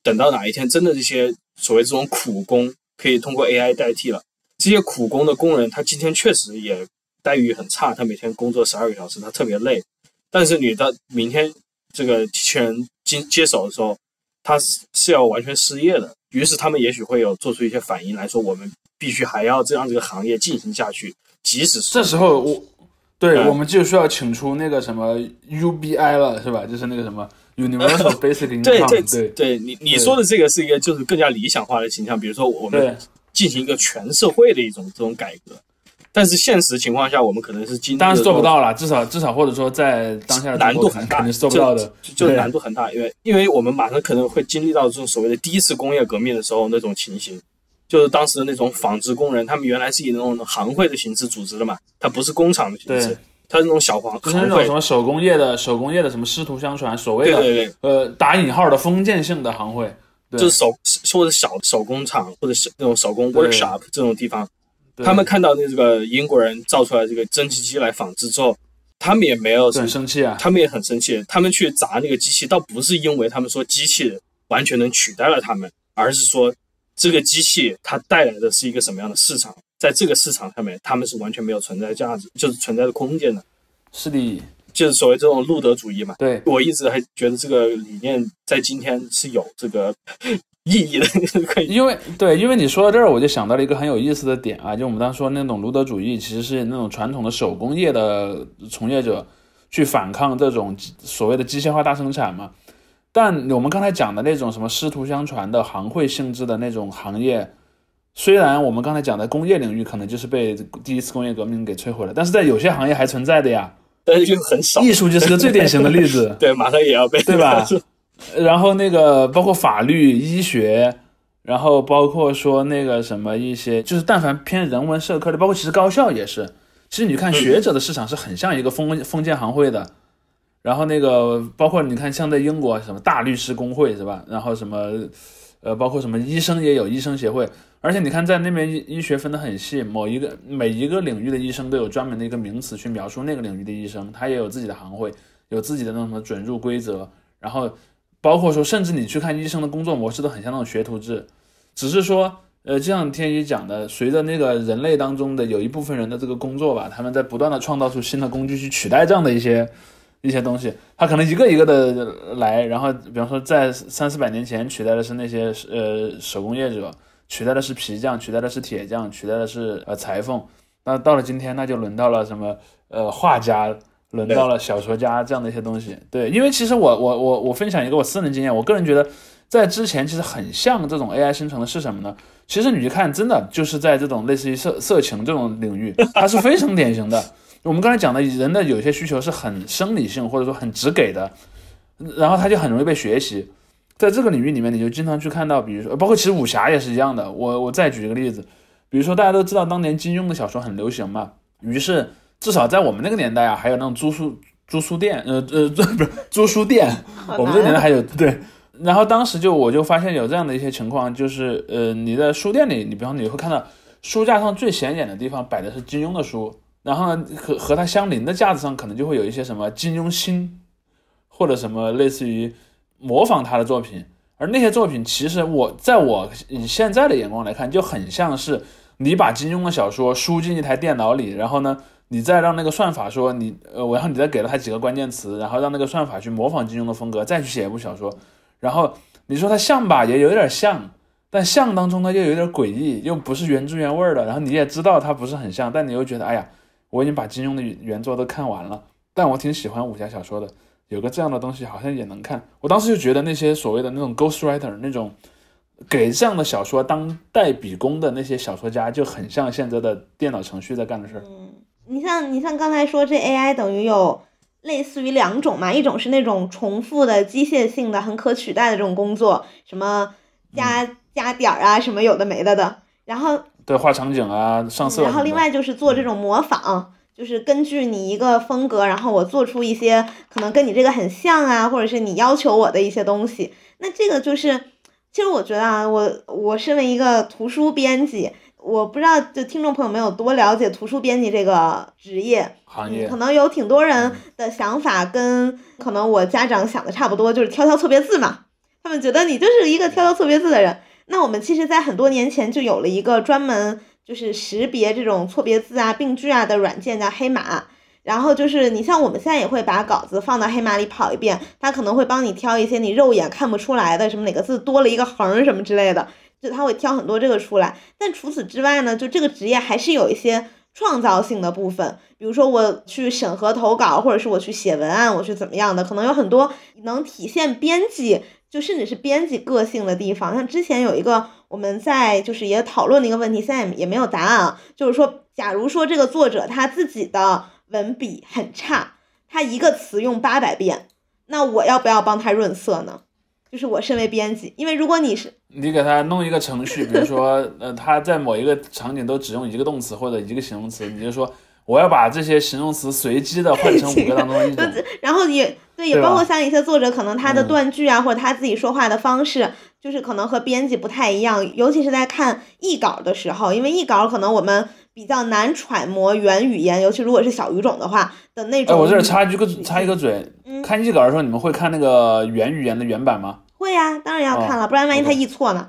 S1: 等到哪一天真的这些所谓这种苦工可以通过 AI 代替了，这些苦工的工人他今天确实也待遇很差，他每天工作十二个小时，他特别累。但是你到明天这个机器人接接手的时候，他是是要完全失业的。于是他们也许会有做出一些反应来说，我们必须还要这样这个行业进行下去，即使
S3: 这时候我。对，我们就需要请出那个什么 UBI 了，是吧？就是那个什么 Universal Basic Income。
S1: 对
S3: 对
S1: 对。对，你你说的这个是一个就是更加理想化的形象，比如说我们进行一个全社会的一种这种改革，但是现实情况下，我们可能是经
S3: 当然是做不到了，至少至少或者说在当下的
S1: 难度很大，
S3: 肯定是做不到的，
S1: 就是难度很大，因为因为我们马上可能会经历到这种所谓的第一次工业革命的时候那种情形。就是当时的那种纺织工人，他们原来是以那种行会的形式组织的嘛，它不是工厂的形式，它是那种小黄
S3: 就是那种什么手工业的手工业的什么师徒相传，所谓
S1: 的对对对，
S3: 呃打引号的封建性的行会，
S1: 就是手或者小手工厂或者是那种手工 workshop 这种地方，他们看到那这个英国人造出来这个蒸汽机来纺织之后，他们也没有
S3: 很生气啊，
S1: 他们也很生气，他们去砸那个机器，倒不是因为他们说机器完全能取代了他们，而是说。这个机器它带来的是一个什么样的市场？在这个市场上面，他们是完全没有存在价值，就是存在的空间的。
S3: 是的，
S1: 就是所谓这种路德主义嘛。
S3: 对，
S1: 我一直还觉得这个理念在今天是有这个意义的。
S3: 因为对，因为你说到这儿，我就想到了一个很有意思的点啊，就我们当时说那种路德主义，其实是那种传统的手工业的从业者去反抗这种所谓的机械化大生产嘛。但我们刚才讲的那种什么师徒相传的行会性质的那种行业，虽然我们刚才讲的工业领域可能就是被第一次工业革命给摧毁了，但是在有些行业还存在的呀。
S1: 但是就很少。
S3: 艺术就是个最典型的例子。
S1: 对，马上也要被
S3: 对 吧？然后那个包括法律、医学，然后包括说那个什么一些，就是但凡偏人文社科的，包括其实高校也是。其实你看学者的市场是很像一个封封建行会的。然后那个包括你看，像在英国什么大律师工会是吧？然后什么，呃，包括什么医生也有医生协会。而且你看在那边医医学分得很细，某一个每一个领域的医生都有专门的一个名词去描述那个领域的医生，他也有自己的行会，有自己的那种什么准入规则。然后包括说，甚至你去看医生的工作模式都很像那种学徒制，只是说，呃，就像天一讲的，随着那个人类当中的有一部分人的这个工作吧，他们在不断的创造出新的工具去取代这样的一些。一些东西，他可能一个一个的来，然后比方说在三四百年前取代的是那些呃手工业者，取代的是皮匠，取代的是铁匠，取代的是呃裁缝。那到了今天，那就轮到了什么呃画家，轮到了小说家这样的一些东西。对，因为其实我我我我分享一个我私人经验，我个人觉得在之前其实很像这种 AI 生成的是什么呢？其实你去看，真的就是在这种类似于色色情这种领域，它是非常典型的。我们刚才讲的人的有些需求是很生理性或者说很直给的，然后它就很容易被学习。在这个领域里面，你就经常去看到，比如说，包括其实武侠也是一样的。我我再举一个例子。比如说，大家都知道当年金庸的小说很流行嘛，于是至少在我们那个年代啊，还有那种租书租书店，呃呃，不是租书店，我们这个年代还有对。然后当时就我就发现有这样的一些情况，就是呃，你在书店里，你比方你会看到书架上最显眼的地方摆的是金庸的书，然后呢和和它相邻的架子上可能就会有一些什么金庸新，或者什么类似于模仿他的作品。而那些作品，其实我在我以现在的眼光来看，就很像是你把金庸的小说输进一台电脑里，然后呢，你再让那个算法说你，呃，然后你再给了他几个关键词，然后让那个算法去模仿金庸的风格，再去写一部小说。然后你说它像吧，也有点像，但像当中呢又有点诡异，又不是原汁原味的。然后你也知道它不是很像，但你又觉得，哎呀，我已经把金庸的原作都看完了，但我挺喜欢武侠小说的。有个这样的东西好像也能看，我当时就觉得那些所谓的那种 ghost writer 那种给这样的小说当代笔工的那些小说家就很像现在的电脑程序在干的事儿。
S2: 嗯，你像你像刚才说这 AI 等于有类似于两种嘛，一种是那种重复的机械性的很可取代的这种工作，什么加加点儿啊，什么有的没的的，然后
S3: 对画场景啊上色，
S2: 然后另外就是做这种模仿。就是根据你一个风格，然后我做出一些可能跟你这个很像啊，或者是你要求我的一些东西。那这个就是，其实我觉得啊，我我身为一个图书编辑，我不知道就听众朋友们有多了解图书编辑这个职业
S3: 行业，
S2: 可能有挺多人的想法跟可能我家长想的差不多，就是挑挑错别字嘛。他们觉得你就是一个挑挑错别字的人。那我们其实，在很多年前就有了一个专门。就是识别这种错别字啊、病句啊的软件叫黑马，然后就是你像我们现在也会把稿子放到黑马里跑一遍，它可能会帮你挑一些你肉眼看不出来的，什么哪个字多了一个横什么之类的，就它会挑很多这个出来。但除此之外呢，就这个职业还是有一些创造性的部分，比如说我去审核投稿，或者是我去写文案，我去怎么样的，可能有很多能体现编辑。就甚至是编辑个性的地方，像之前有一个我们在就是也讨论的一个问题，现在也没有答案啊。就是说，假如说这个作者他自己的文笔很差，他一个词用八百遍，那我要不要帮他润色呢？就是我身为编辑，因为如果你是
S3: 你给他弄一个程序，比如说呃他在某一个场景都只用一个动词或者一个形容词，你就说。我要把这些形容词随机的换成五个当中的一种，
S2: 然后也对，也包括像一些作者，可能他的断句啊，或者他自己说话的方式，就是可能和编辑不太一样，尤其是在看译稿的时候，因为译稿可能我们比较难揣摩原语言，尤其如果是小语种的话的那种。
S3: 哎，我这儿插一个插一个嘴，看译稿的时候，你们会看那个原语言的原版吗？
S2: 会呀，当然要看了，不然万一他译错呢？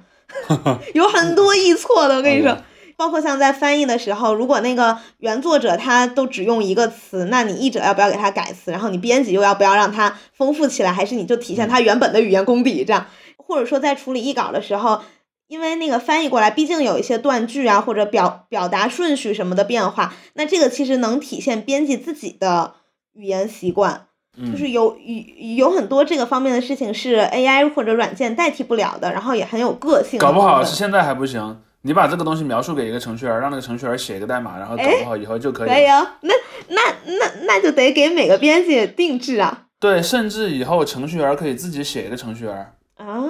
S2: 有很多译错的，我跟你说。包括像在翻译的时候，如果那个原作者他都只用一个词，那你译者要不要给他改词？然后你编辑又要不要让他丰富起来？还是你就体现他原本的语言功底这样？或者说在处理译稿的时候，因为那个翻译过来，毕竟有一些断句啊，或者表表达顺序什么的变化，那这个其实能体现编辑自己的语言习惯，就是有有有很多这个方面的事情是 AI 或者软件代替不了的，然后也很有个性。
S3: 搞不好是现在还不行。你把这个东西描述给一个程序员，让那个程序员写一个代码，然后搞不好以后就可以。
S2: 可以啊，那那那那就得给每个编辑定制啊。
S3: 对，甚至以后程序员可以自己写一个程序员
S2: 啊。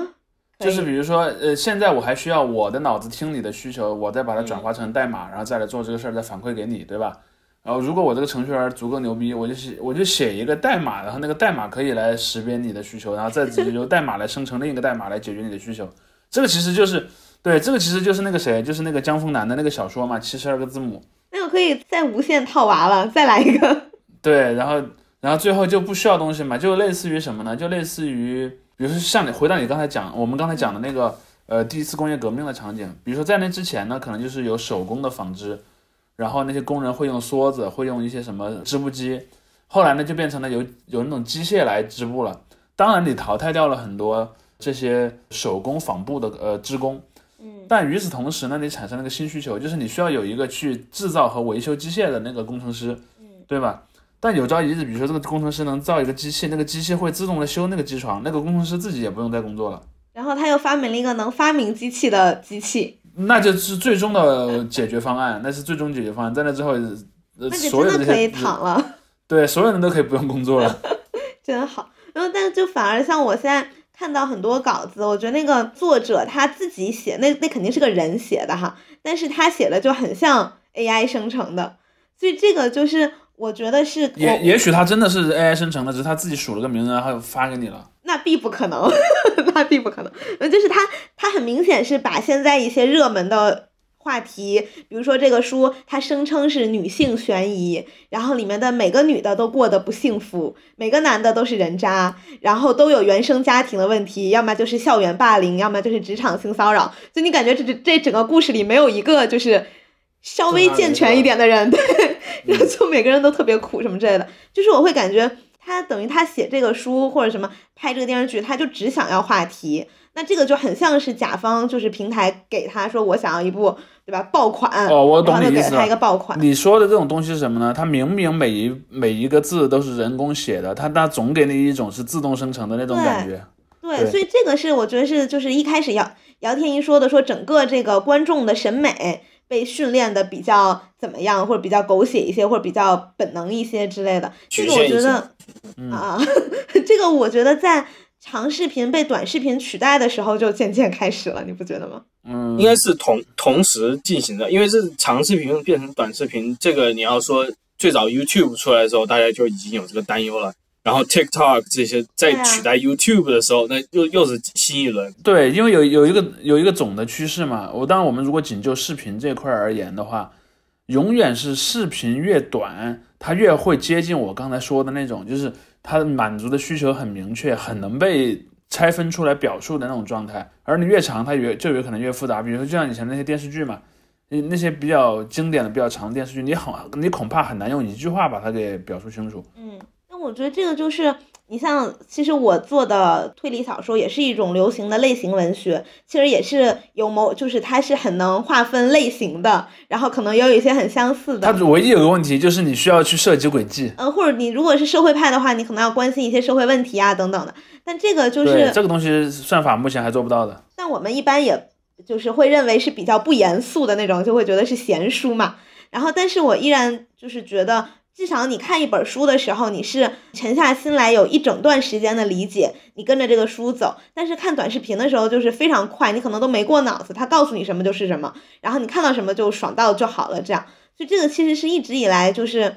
S3: 就是比如说，呃，现在我还需要我的脑子听你的需求，我再把它转化成代码，然后再来做这个事儿，再反馈给你，对吧？然后如果我这个程序员足够牛逼，我就写我就写一个代码，然后那个代码可以来识别你的需求，然后再直接由代码来生成另一个代码来解决你的需求。这个其实就是。对，这个其实就是那个谁，就是那个江峰南的那个小说嘛，七十二个字母。
S2: 那个可以再无限套娃了，再来一个。
S3: 对，然后，然后最后就不需要东西嘛，就类似于什么呢？就类似于，比如说像你回到你刚才讲，我们刚才讲的那个，呃，第一次工业革命的场景。比如说在那之前呢，可能就是有手工的纺织，然后那些工人会用梭子，会用一些什么织布机，后来呢就变成了有有那种机械来织布了。当然，你淘汰掉了很多这些手工纺布的呃织工，
S2: 嗯
S3: 但与此同时呢，你产生了一个新需求，就是你需要有一个去制造和维修机械的那个工程师，
S2: 嗯
S3: 对吧？但有朝一日，比如说这个工程师能造一个机器，那个机器会自动的修那个机床，那个工程师自己也不用再工作了，
S2: 然后他又发明了一个能发明机器的机器，
S3: 那就是最终的解决方案，那是最终解决方案。在那之后，呃，
S2: 那就
S3: 所有
S2: 真的可以躺了。
S3: 对所有人都可以不用工作了。
S2: 真好。然后，但是就反而像我现在看到很多稿子，我觉得那个作者他自己写，那那肯定是个人写的哈，但是他写的就很像 AI 生成的，所以这个就是我觉得是
S3: 也也许他真的是 AI 生成的，只是他自己数了个名字，然后发给你了。
S2: 那必不可能，那必不可能。呃就是他，他很明显是把现在一些热门的话题，比如说这个书，它声称是女性悬疑，然后里面的每个女的都过得不幸福，每个男的都是人渣，然后都有原生家庭的问题，要么就是校园霸凌，要么就是职场性骚扰，就你感觉这这这整个故事里没有一个就是稍微健全一点的人，对，然后 就每个人都特别苦什么之类的，就是我会感觉。他等于他写这个书或者什么拍这个电视剧，他就只想要话题，那这个就很像是甲方就是平台给他说我想要一部对吧爆款，
S3: 哦，我懂你意思了
S2: 一个爆款，
S3: 你说的这种东西是什么呢？他明明每一每一个字都是人工写的，它它总给你一种是自动生成的那种感觉。
S2: 对，
S3: 对
S2: 所以这个是我觉得是就是一开始姚姚天一说的，说整个这个观众的审美被训练的比较怎么样，或者比较狗血一些，或者比较本能一些之类的。这个我觉得
S3: 嗯
S2: 啊，这个我觉得在长视频被短视频取代的时候就渐渐开始了，你不觉得吗？
S3: 嗯，
S1: 应该是同同时进行的，因为是长视频变成短视频，这个你要说最早 YouTube 出来的时候，大家就已经有这个担忧了。然后 TikTok 这些在取代 YouTube 的时候，那又又是新一轮。
S3: 对，因为有有一个有一个总的趋势嘛。我当然，我们如果仅就视频这块而言的话，永远是视频越短，它越会接近我刚才说的那种，就是它满足的需求很明确，很能被拆分出来表述的那种状态。而你越长，它越就有可能越复杂。比如说，就像以前那些电视剧嘛，那那些比较经典的、比较长的电视剧，你很你恐怕很难用一句话把它给表述清楚。
S2: 嗯，那我觉得这个就是你像，其实我做的推理小说也是一种流行的类型文学，其实也是有某，就是它是很能划分类型的，然后可能也有一些很相似的。
S3: 它唯一有个问题就是你需要去设计轨迹。
S2: 嗯，或者你如果是社会派的话，你可能要关心一些社会问题啊等等的。但这个就是，
S3: 这个东西算法目前还做不到的。
S2: 但我们一般也就是会认为是比较不严肃的那种，就会觉得是闲书嘛。然后，但是我依然就是觉得，至少你看一本书的时候，你是沉下心来，有一整段时间的理解，你跟着这个书走。但是看短视频的时候，就是非常快，你可能都没过脑子，他告诉你什么就是什么，然后你看到什么就爽到就好了，这样。所以这个其实是一直以来就是。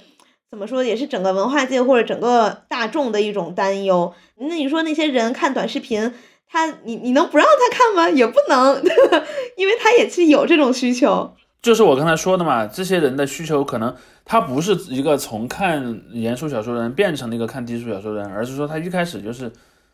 S2: 怎么说，也是整个文化界或者整个大众的一种担忧。那你说那些人看短视频，他你你能不让他看吗？也不能，因为他也是有这种需求。
S3: 就是我刚才说的嘛，这些人的需求可能他不是一个从看严肃小说的人变成了一个看低俗小说的人，而是说他一开始就是，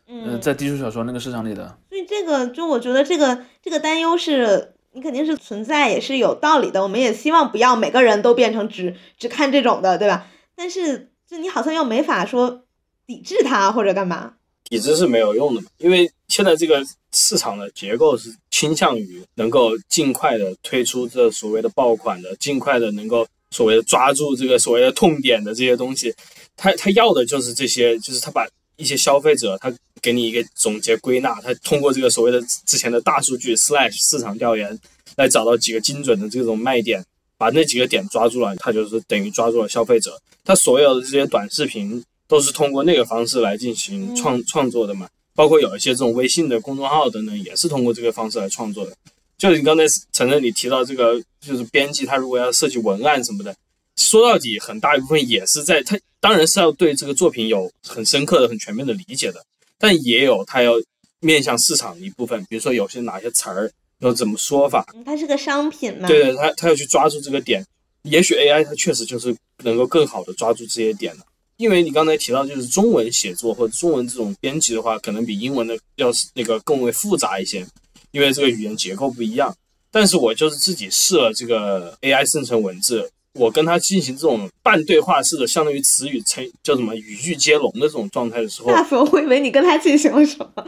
S3: 呃，
S2: 嗯，
S3: 在低俗小说那个市场里的。
S2: 所以这个就我觉得这个这个担忧是你肯定是存在，也是有道理的。我们也希望不要每个人都变成只只看这种的，对吧？但是就你好像又没法说抵制它或者干嘛。
S1: 抵制是没有用的嘛，因为现在这个市场的结构是倾向于能够尽快的推出这所谓的爆款的，尽快的能够所谓的抓住这个所谓的痛点的这些东西，他他要的就是这些，就是他把一些消费者他给你一个总结归纳，他通过这个所谓的之前的大数据 slash 市场调研来找到几个精准的这种卖点，把那几个点抓住了，他就是等于抓住了消费者。他所有的这些短视频都是通过那个方式来进行创创作的嘛，包括有一些这种微信的公众号等等，也是通过这个方式来创作的。就是你刚才承认你提到这个，就是编辑他如果要设计文案什么的，说到底很大一部分也是在他当然是要对这个作品有很深刻的、很全面的理解的，但也有他要面向市场的一部分，比如说有些哪些词儿要怎么说法，
S2: 它是个商品嘛。
S1: 对对，他他要去抓住这个点。也许 AI 它确实就是能够更好的抓住这些点的，因为你刚才提到就是中文写作或者中文这种编辑的话，可能比英文的要那个更为复杂一些，因为这个语言结构不一样。但是我就是自己试了这个 AI 生成文字，我跟它进行这种半对话式的，相当于词语成叫什么语句接龙的这种状态的时候，
S2: 吓死我！我以为你跟他进行了什么。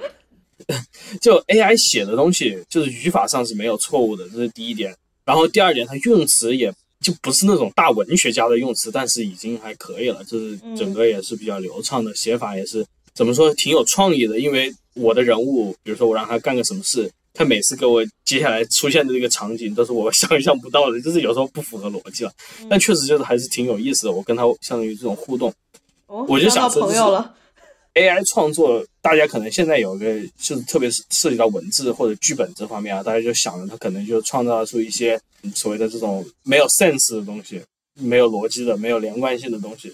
S1: 就 AI 写的东西，就是语法上是没有错误的，这是第一点。然后第二点，它用词也就不是那种大文学家的用词，但是已经还可以了，就是整个也是比较流畅的，写法也是怎么说挺有创意的。因为我的人物，比如说我让他干个什么事，他每次给我接下来出现的这个场景都是我想象不到的，就是有时候不符合逻辑了。但确实就是还是挺有意思的。我跟他相当于这种互动，我就想说
S2: 朋友了。
S1: AI 创作，大家可能现在有个，就是特别是涉及到文字或者剧本这方面啊，大家就想着他可能就创造出一些所谓的这种没有 sense 的东西，没有逻辑的、没有连贯性的东西。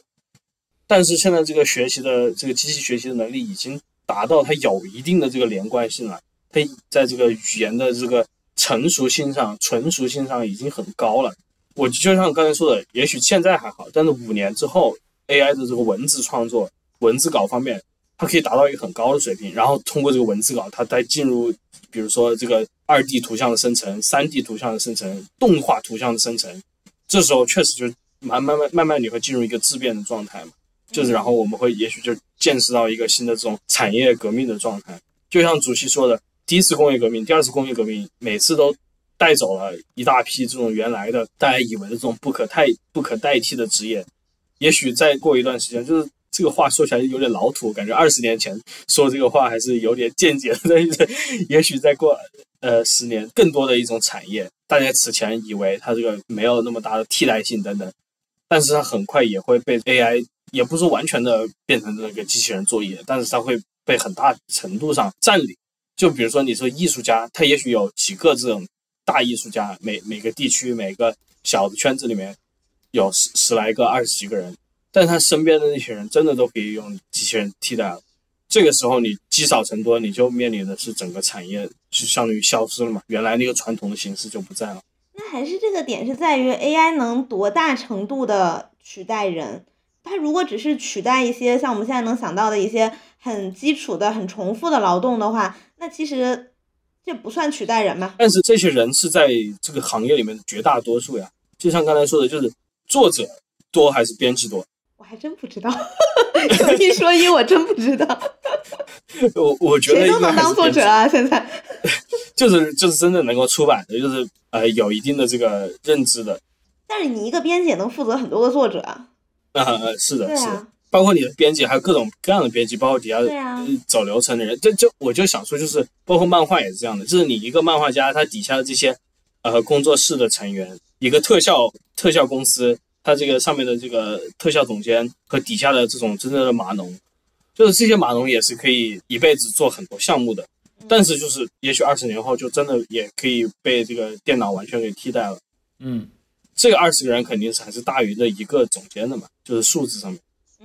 S1: 但是现在这个学习的这个机器学习的能力已经达到它有一定的这个连贯性了，它在这个语言的这个成熟性上、纯熟性上已经很高了。我就像刚才说的，也许现在还好，但是五年之后，AI 的这个文字创作。文字稿方面，它可以达到一个很高的水平，然后通过这个文字稿，它再进入，比如说这个二 D 图像的生成、三 D 图像的生成、动画图像的生成，这时候确实就慢慢慢慢慢你会进入一个质变的状态嘛，就是然后我们会也许就见识到一个新的这种产业革命的状态。就像主席说的，第一次工业革命、第二次工业革命，每次都带走了一大批这种原来的大家以为的这种不可代不可代替的职业，也许再过一段时间就是。这个话说起来有点老土，感觉二十年前说这个话还是有点见解的。也许再过呃十年，更多的一种产业，大家此前以为它这个没有那么大的替代性等等，但是它很快也会被 AI，也不是完全的变成那个机器人作业，但是它会被很大程度上占领。就比如说你说艺术家，他也许有几个这种大艺术家，每每个地区每个小的圈子里面有十十来个、二十几个人。但他身边的那些人真的都可以用机器人替代了，这个时候你积少成多，你就面临的是整个产业就相当于消失了嘛，原来那个传统的形式就不在了。
S2: 那还是这个点是在于 AI 能多大程度的取代人？它如果只是取代一些像我们现在能想到的一些很基础的、很重复的劳动的话，那其实这不算取代人嘛。
S1: 但是这些人是在这个行业里面的绝大多数呀，就像刚才说的，就是作者多还是编辑多？
S2: 我还真不知道，有一说一，我真不知道。
S1: 我我觉得
S2: 谁都能当作者啊，现在。
S1: 就是就是真正能够出版的，就是呃有一定的这个认知的。
S2: 但是你一个编辑也能负责很多个作者啊。
S1: 啊，是的，是，包括你的编辑，还有各种各样的编辑，包括底下走流程的人。这就我就想说，就是包括漫画也是这样的，就是你一个漫画家，他底下的这些呃工作室的成员，一个特效特效公司。他这个上面的这个特效总监和底下的这种真正的码农，就是这些码农也是可以一辈子做很多项目的，但是就是也许二十年后就真的也可以被这个电脑完全给替代了。
S3: 嗯，
S1: 这个二十个人肯定是还是大于这一个总监的嘛，就是数字上面。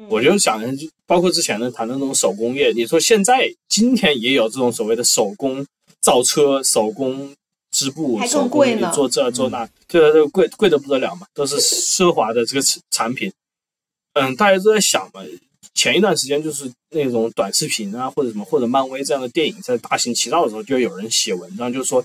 S1: 我就想，包括之前的谈的那种手工业，你说现在今天也有这种所谓的手工造车、手工。织布，手工做这做那，对啊，这个贵贵的不得了嘛，都是奢华的这个产品。嗯，大家都在想嘛，前一段时间就是那种短视频啊，或者什么，或者漫威这样的电影在大行其道的时候，就有人写文章，就说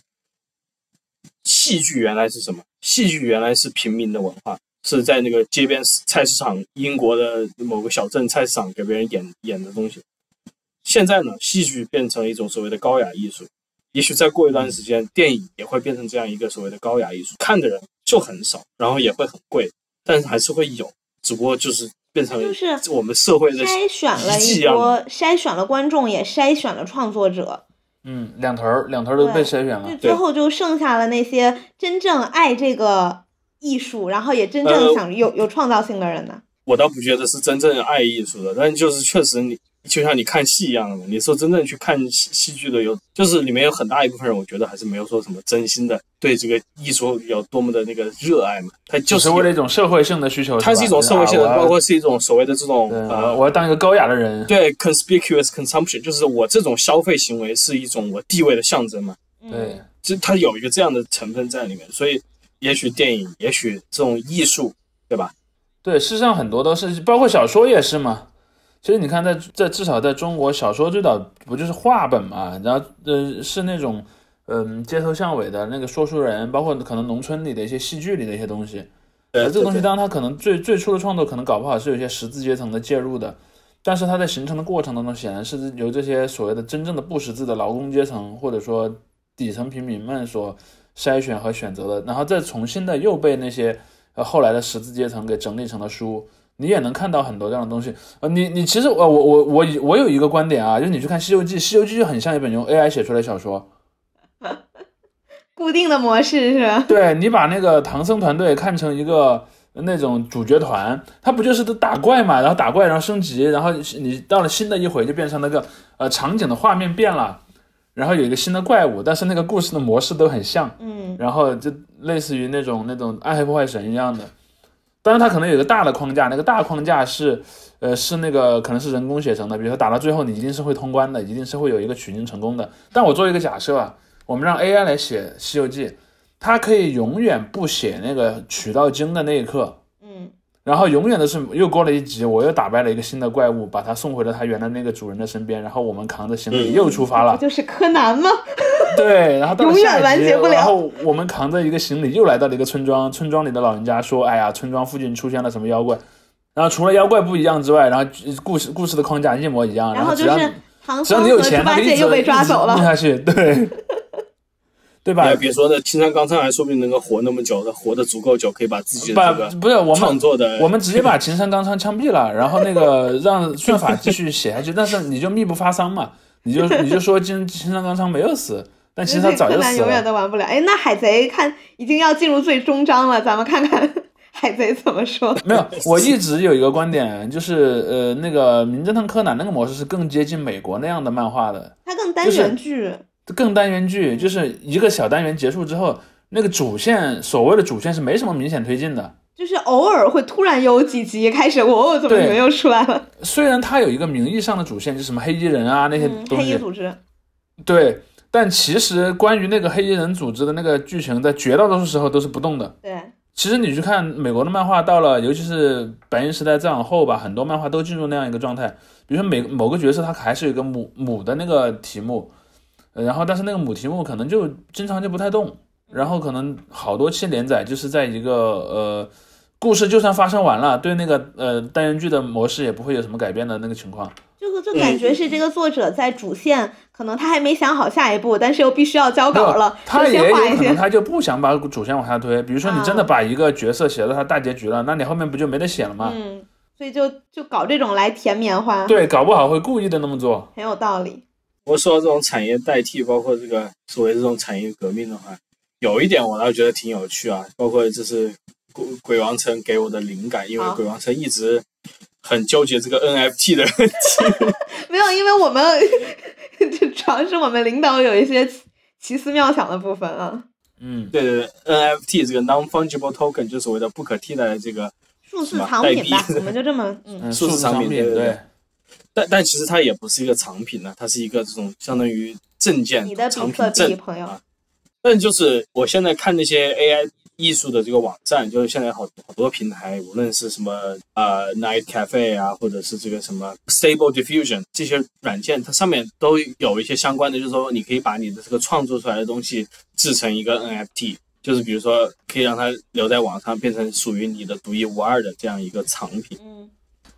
S1: 戏剧原来是什么？戏剧原来是平民的文化，是在那个街边菜市场，英国的某个小镇菜市场给别人演演的东西。现在呢，戏剧变成一种所谓的高雅艺术。也许再过一段时间，电影也会变成这样一个所谓的高雅艺术，看的人就很少，然后也会很贵，但是还是会有，只不过就是变成
S2: 就是
S1: 我们社会的
S2: 筛选了一波，筛选了观众，也筛选了创作者。
S3: 嗯，两头儿两头儿都被筛选了，
S2: 最后就剩下了那些真正爱这个艺术，然后也真正想有有创造性的人呢。
S1: 我倒不觉得是真正爱艺术的，但就是确实你。就像你看戏一样的嘛，你说真正去看戏戏剧的有，就是里面有很大一部分人，我觉得还是没有说什么真心的对这个艺术有多么的那个热爱嘛。他就是
S3: 为了一种社会性的需求，
S1: 它是一种社会性的，包括是一种所谓的这种
S3: 呃，我要当一个高雅的人。
S1: 对，conspicuous consumption，就是我这种消费行为是一种我地位的象征嘛。
S3: 对，
S1: 就它有一个这样的成分在里面，所以也许电影，也许这种艺术，对吧？
S3: 对，事实上很多都是，包括小说也是嘛。其实你看，在在至少在中国，小说最早不就是话本嘛？然后呃，是那种嗯街头巷尾的那个说书人，包括可能农村里的一些戏剧里的一些东西，呃这个东西当然它可能最最初的创作可能搞不好是有一些识字阶层的介入的，但是它在形成的过程当中，显然是由这些所谓的真正的不识字的劳工阶层或者说底层平民们所筛选和选择的，然后再重新的又被那些呃后来的识字阶层给整理成了书。你也能看到很多这样的东西，呃，你你其实呃我我我我有一个观点啊，就是你去看《西游记》，《西游记》就很像一本用 AI 写出来的小说，
S2: 固定的模式是吧？
S3: 对你把那个唐僧团队看成一个那种主角团，他不就是都打怪嘛，然后打怪，然后升级，然后你到了新的一回就变成那个呃场景的画面变了，然后有一个新的怪物，但是那个故事的模式都很像，
S2: 嗯，
S3: 然后就类似于那种那种暗黑破坏神一样的。当然，它可能有一个大的框架，那个大框架是，呃，是那个可能是人工写成的。比如说打到最后，你一定是会通关的，一定是会有一个取经成功的。但我做一个假设啊，我们让 AI 来写《西游记》，它可以永远不写那个取到经的那一刻，
S2: 嗯，
S3: 然后永远都是又过了一集，我又打败了一个新的怪物，把它送回了它原来那个主人的身边，然后我们扛着行李
S1: 嗯
S3: 又出发了
S2: 不。就是柯南吗？
S3: 对，然后到了
S2: 永远
S3: 下一集，
S2: 完结不了
S3: 然后我们扛着一个行李又来到了一个村庄，村庄里的老人家说：“哎呀，村庄附近出现了什么妖怪。”然后除了妖怪不一样之外，然后故事故事的框架一模一样。然只要
S2: 然后就是唐
S3: 只要
S2: 僧和猪
S3: 你有钱，他
S2: 八
S3: 就一直
S2: 戒又被抓走了。
S3: 一直弄下去，对，对吧
S1: 哎，？别说那青山刚昌还说不定能够活那么久，他活得足够久，可以把自己的
S3: 把
S1: 这个
S3: 不是我们。
S1: 创作的
S3: 我们直接把青山刚昌枪毙了，然后那个 让算法继续写下去，但是你就密不发丧嘛，你就你就说青青山刚昌没有死，但其实他早就死
S2: 柯南永远。都玩不了。哎，那海贼看已经要进入最终章了，咱们看看海贼怎么说。
S3: 没有，我一直有一个观点，就是呃，那个《名侦探柯南》那个模式是更接近美国那样的漫画的，
S2: 它更单
S3: 就是
S2: 元剧，
S3: 更单元剧，就是一个小单元结束之后，那个主线所谓的主线是没什么明显推进的。
S2: 就是偶尔会突然有几集开始，哦，怎么
S3: 对
S2: 你们又出来了？
S3: 虽然它有一个名义上的主线，就是什么黑衣人啊那些
S2: 嗯，
S3: 东西，
S2: 黑衣组织，
S3: 对，但其实关于那个黑衣人组织的那个剧情，在绝大多数时候都是不动的。
S2: 对，
S3: 其实你去看美国的漫画，到了尤其是白银时代再往后吧，很多漫画都进入那样一个状态。比如说每某个角色他还是有一个母母的那个题目，呃然后但是那个母题目可能就经常就不太动，然后可能好多期连载就是在一个呃故事就算发生完了，对那个呃单元剧的模式也不会有什么改变的那个情况。
S2: 就就感觉是这个作者在主线，可能他还没想好下一步，但是又必须要交稿了，
S3: 他也有
S2: 先画一些。
S3: 可能他就不想把主线往下推。比如说你真的
S2: 啊
S3: 把一个角色写到他大结局了，那你后面不就没得写了吗？
S2: 嗯，所以就就搞这种来填棉花，
S3: 对，搞不好会故意的那么做。
S2: 很有道理。
S1: 我说这种产业代替，包括这个所谓这种产业革命的话，有一点我倒觉得挺有趣啊，包括这是鬼鬼王城给我的灵感，因为鬼王城一直很纠结这个 NFT 的问题。
S2: 没有，因为我们就主要是我们领导有一些奇奇思妙想的部分啊，
S3: 嗯，
S1: 对对对，NFT 这个 non-fungible token 就所谓的不可替代的这个，
S2: 数字藏品吧，我们就这么嗯
S3: 嗯，
S1: 数字
S3: 藏品
S1: 对对
S3: 对，
S1: 但但其实它也不是一个藏品呢，它是一个这种相当于证件
S2: 你的
S1: 藏品证
S2: 朋友
S1: 啊。但就是我现在看那些 AI 艺术的这个网站，就是现在好好多平台，无论是什么呃 Night Cafe 啊，或者是这个什么 Stable Diffusion 这些软件，它上面都有一些相关的，就是说你可以把你的这个创作出来的东西制成一个 NFT，就是比如说可以让它留在网上，变成属于你的独一无二的这样一个藏品。
S2: 嗯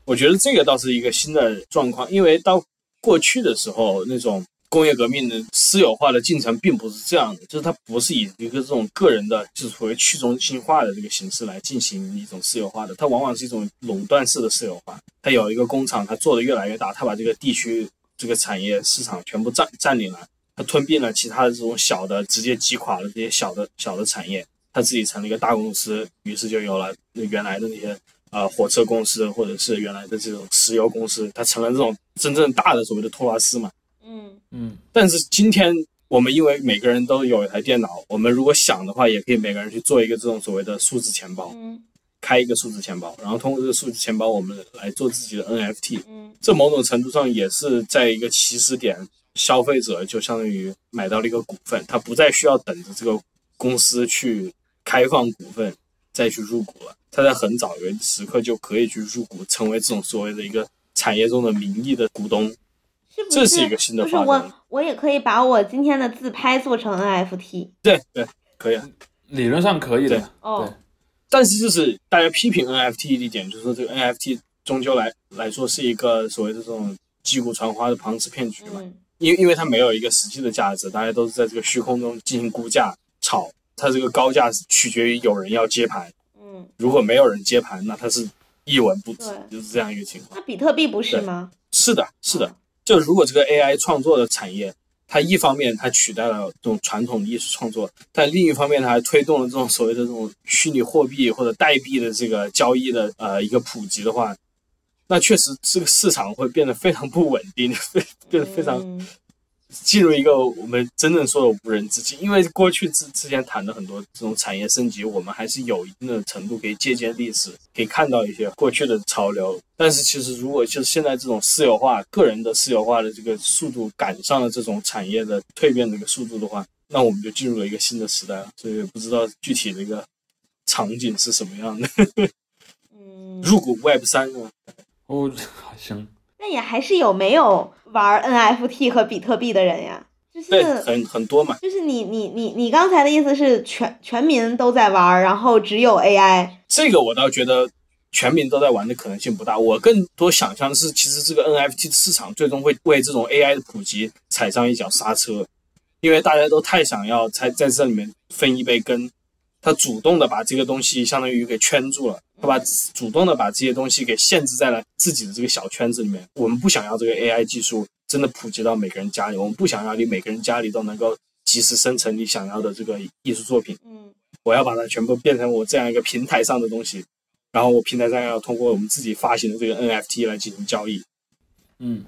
S1: 我觉得这个倒是一个新的状况，因为到过去的时候，那种工业革命的私有化的进程并不是这样的，就是它不是以一个这种个人的，就是所谓去中心化的这个形式来进行一种私有化的，它往往是一种垄断式的私有化。它有一个工厂，它做的越来越大，它把这个地区这个产业市场全部占占领了，它吞并了其他的这种小的，直接击垮了这些小的小的产业，它自己成了一个大公司，于是就有了原来的那些呃火车公司或者是原来的这种石油公司，它成了这种真正大的所谓的托拉斯嘛。
S2: 嗯
S3: 嗯，
S1: 但是今天我们因为每个人都有一台电脑，我们如果想的话，也可以每个人去做一个这种所谓的数字钱包，
S2: 嗯
S1: 开一个数字钱包，然后通过这个数字钱包，我们来做自己的 NFT。
S2: 嗯
S1: 这某种程度上也是在一个起始点，消费者就相当于买到了一个股份，他不再需要等着这个公司去开放股份再去入股了，他在很早一个时刻就可以去入股，成为这种所谓的一个产业中的名义的股东。
S2: 是不
S1: 这是一个新的
S2: 就是
S1: 发展
S2: 我我也可以把我今天的自拍做成 NFT
S1: 对对，可以啊。
S3: 理论上可以的。
S1: 对。
S2: 哦，
S1: 但是就是大家批评 NFT 的一点，就是说这个 NFT 终究来来说是一个所谓的这种击鼓传花的庞氏骗局嘛，
S2: 嗯。
S1: 因因为它没有一个实际的价值，大家都是在这个虚空中进行估价炒，它这个高价是取决于有人要接盘，
S2: 嗯，
S1: 如果没有人接盘，那它是一文不值，就是这样一个情况。
S2: 那比特币不是吗？
S1: 是的，是的，就如果这个 AI 创作的产业，它一方面它取代了这种传统的艺术创作，但另一方面它还推动了这种所谓的这种虚拟货币或者代币的这个交易的呃一个普及的话，那确实这个市场会变得非常不稳定，非 变得非常
S2: 嗯
S1: 进入一个我们真正说的无人之境。因为过去之之前谈的很多这种产业升级，我们还是有一定的程度可以借鉴历史，可以看到一些过去的潮流。但是其实如果就是现在这种私有化、个人的私有化的这个速度赶上了这种产业的蜕变的一个速度的话，那我们就进入了一个新的时代了。所以不知道具体的一个场景是什么样的。
S2: 嗯，
S1: 入股 Web 三呢？
S3: 哦，行，
S2: 那也还是有没有玩 NFT 和比特币的人呀？就是
S1: 对，很很多嘛。
S2: 就是你你你你刚才的意思是全全民都在玩，然后只有 AI。
S1: 这个我倒觉得全民都在玩的可能性不大。我更多想象的是，其实这个 NFT 市场最终会为这种 AI 的普及踩上一脚刹车，因为大家都太想要在在这里面分一杯羹，他主动的把这个东西相当于给圈住了，他把主动的把这些东西给限制在了自己的这个小圈子里面。我们不想要这个 AI 技术真的普及到每个人家里，我们不想要你每个人家里都能够及时生成你想要的这个艺术作品。
S2: 嗯
S1: 我要把它全部变成我这样一个平台上的东西，然后我平台上要通过我们自己发行的这个 NFT 来进行交易。
S3: 嗯，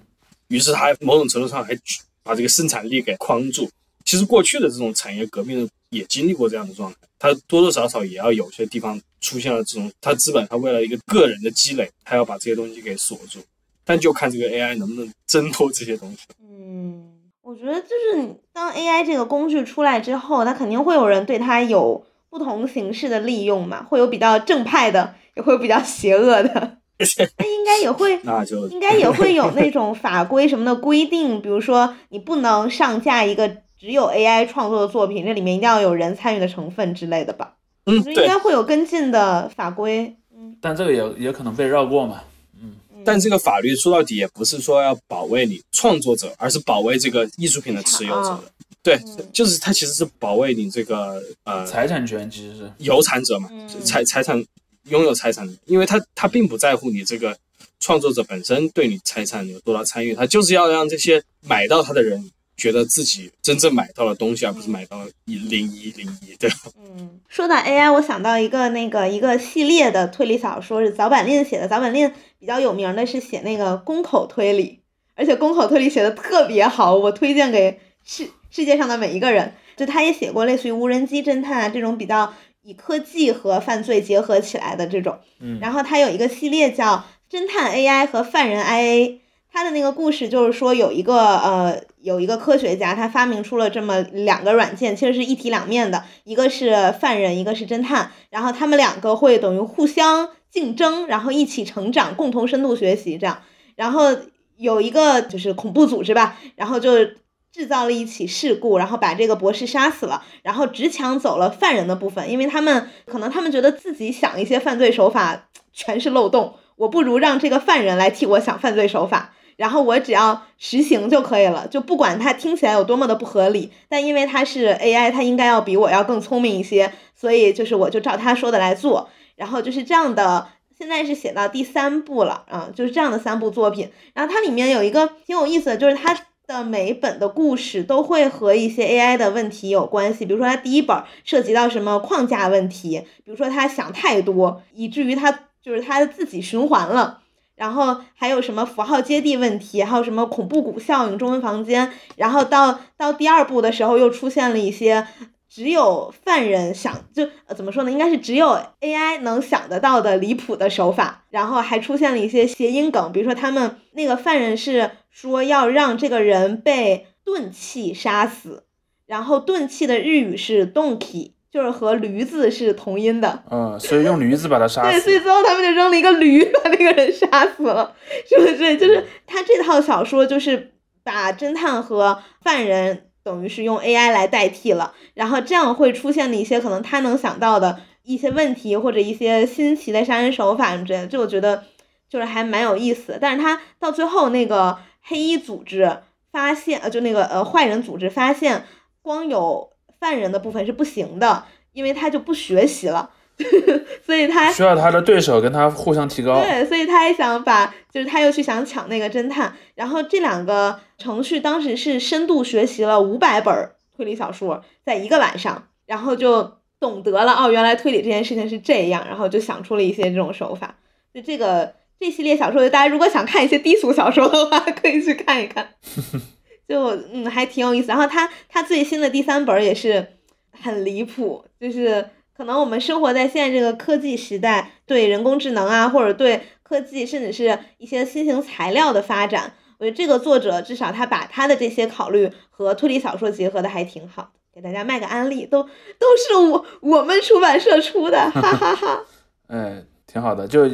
S1: 于是他某种程度上还把这个生产力给框住。其实过去的这种产业革命也经历过这样的状态，它多多少少也要有些地方出现了这种，它资本它为了一个个人的积累，它要把这些东西给锁住。但就看这个 AI 能不能挣脱这些东西。
S2: 嗯，我觉得就是当 AI 这个工具出来之后，它肯定会有人对它有不同形式的利用嘛，会有比较正派的，也会有比较邪恶的。那应该也会
S1: 那就
S2: 应该也会有那种法规什么的规定，比如说你不能上架一个只有 AI 创作的作品，这里面一定要有人参与的成分之类的吧？
S1: 嗯
S2: 应，该会有跟进的法规。嗯
S3: 但这个也也可能被绕过嘛。
S1: 嗯但这个法律说到底也不是说要保卫你创作者，而是保卫这个艺术品的持有者。对
S2: 嗯，
S1: 就是它其实是保卫你这个呃
S3: 财产权其实是，
S1: 有产者嘛，
S2: 嗯
S1: 财财产拥有财产的，因为他他并不在乎你这个创作者本身对你财产有多大参与，他就是要让这些买到他的人觉得自己真正买到了东西，而不是买到了一零一零一，对吧？
S2: 嗯，说到 AI，我想到一个那个一个系列的推理小说是早坂令写的。早坂令比较有名的是写那个宫口推理，而且宫口推理写的特别好，我推荐给世世界上的每一个人。就他也写过类似于无人机侦探啊这种比较以科技和犯罪结合起来的这种。
S3: 嗯，
S2: 然后他有一个系列叫《侦探 AI 和犯人 IA》，他的那个故事就是说有一个呃有一个科学家，他发明出了这么两个软件，其实是一体两面的，一个是犯人，一个是侦探，然后他们两个会等于互相竞争，然后一起成长，共同深度学习这样。然后有一个就是恐怖组织吧，然后就制造了一起事故，然后把这个博士杀死了，然后只抢走了犯人的部分，因为他们可能他们觉得自己想一些犯罪手法全是漏洞，我不如让这个犯人来替我想犯罪手法，然后我只要实行就可以了，就不管它听起来有多么的不合理，但因为它是 AI，它应该要比我要更聪明一些，所以就是我就照他说的来做，然后就是这样的。现在是写到第三部了啊，就是这样的三部作品。然后它里面有一个挺有意思的，就是它的每一本的故事都会和一些 AI 的问题有关系。比如说，它第一本涉及到什么框架问题，比如说他想太多，以至于他就是他自己循环了。然后还有什么符号接地问题，还有什么恐怖谷效应、中文房间。然后到到第二部的时候，又出现了一些只有犯人想就、呃、怎么说呢？应该是只有 AI 能想得到的离谱的手法。然后还出现了一些谐音梗，比如说他们那个犯人是说要让这个人被钝器杀死，然后钝器的日语是 donkey，就是和驴子是同音的。
S3: 嗯，所以用驴子把他杀
S2: 对，所以。最后他们就扔了一个驴，把那个人杀死了，是不是？就是他这套小说就是把侦探和犯人等于是用 AI 来代替了，然后这样会出现的一些可能他能想到的一些问题或者一些新奇的杀人手法之类的，就我觉得就是还蛮有意思的。但是他到最后那个黑衣组织发现，呃，就那个呃坏人组织发现，光有犯人的部分是不行的，因为他就不学习了，所以他
S3: 需要他的对手跟他互相提高。
S2: 对，所以他也想把，就是他又去想抢那个侦探，然后这两个程序当时是深度学习了五百本推理小说，在一个晚上，然后就懂得了哦，原来推理这件事情是这样，然后就想出了一些这种手法。就这个这系列小说，大家如果想看一些低俗小说的话，可以去看一看，就嗯还挺有意思。然后他他最新的第三本也是很离谱，就是可能我们生活在现在这个科技时代，对人工智能啊，或者对科技，甚至是一些新型材料的发展，我觉得这个作者至少他把他的这些考虑和推理小说结合的还挺好的，给大家卖个安利，都都是我我们出版社出的，哈哈哈。
S3: 哎，挺好的。就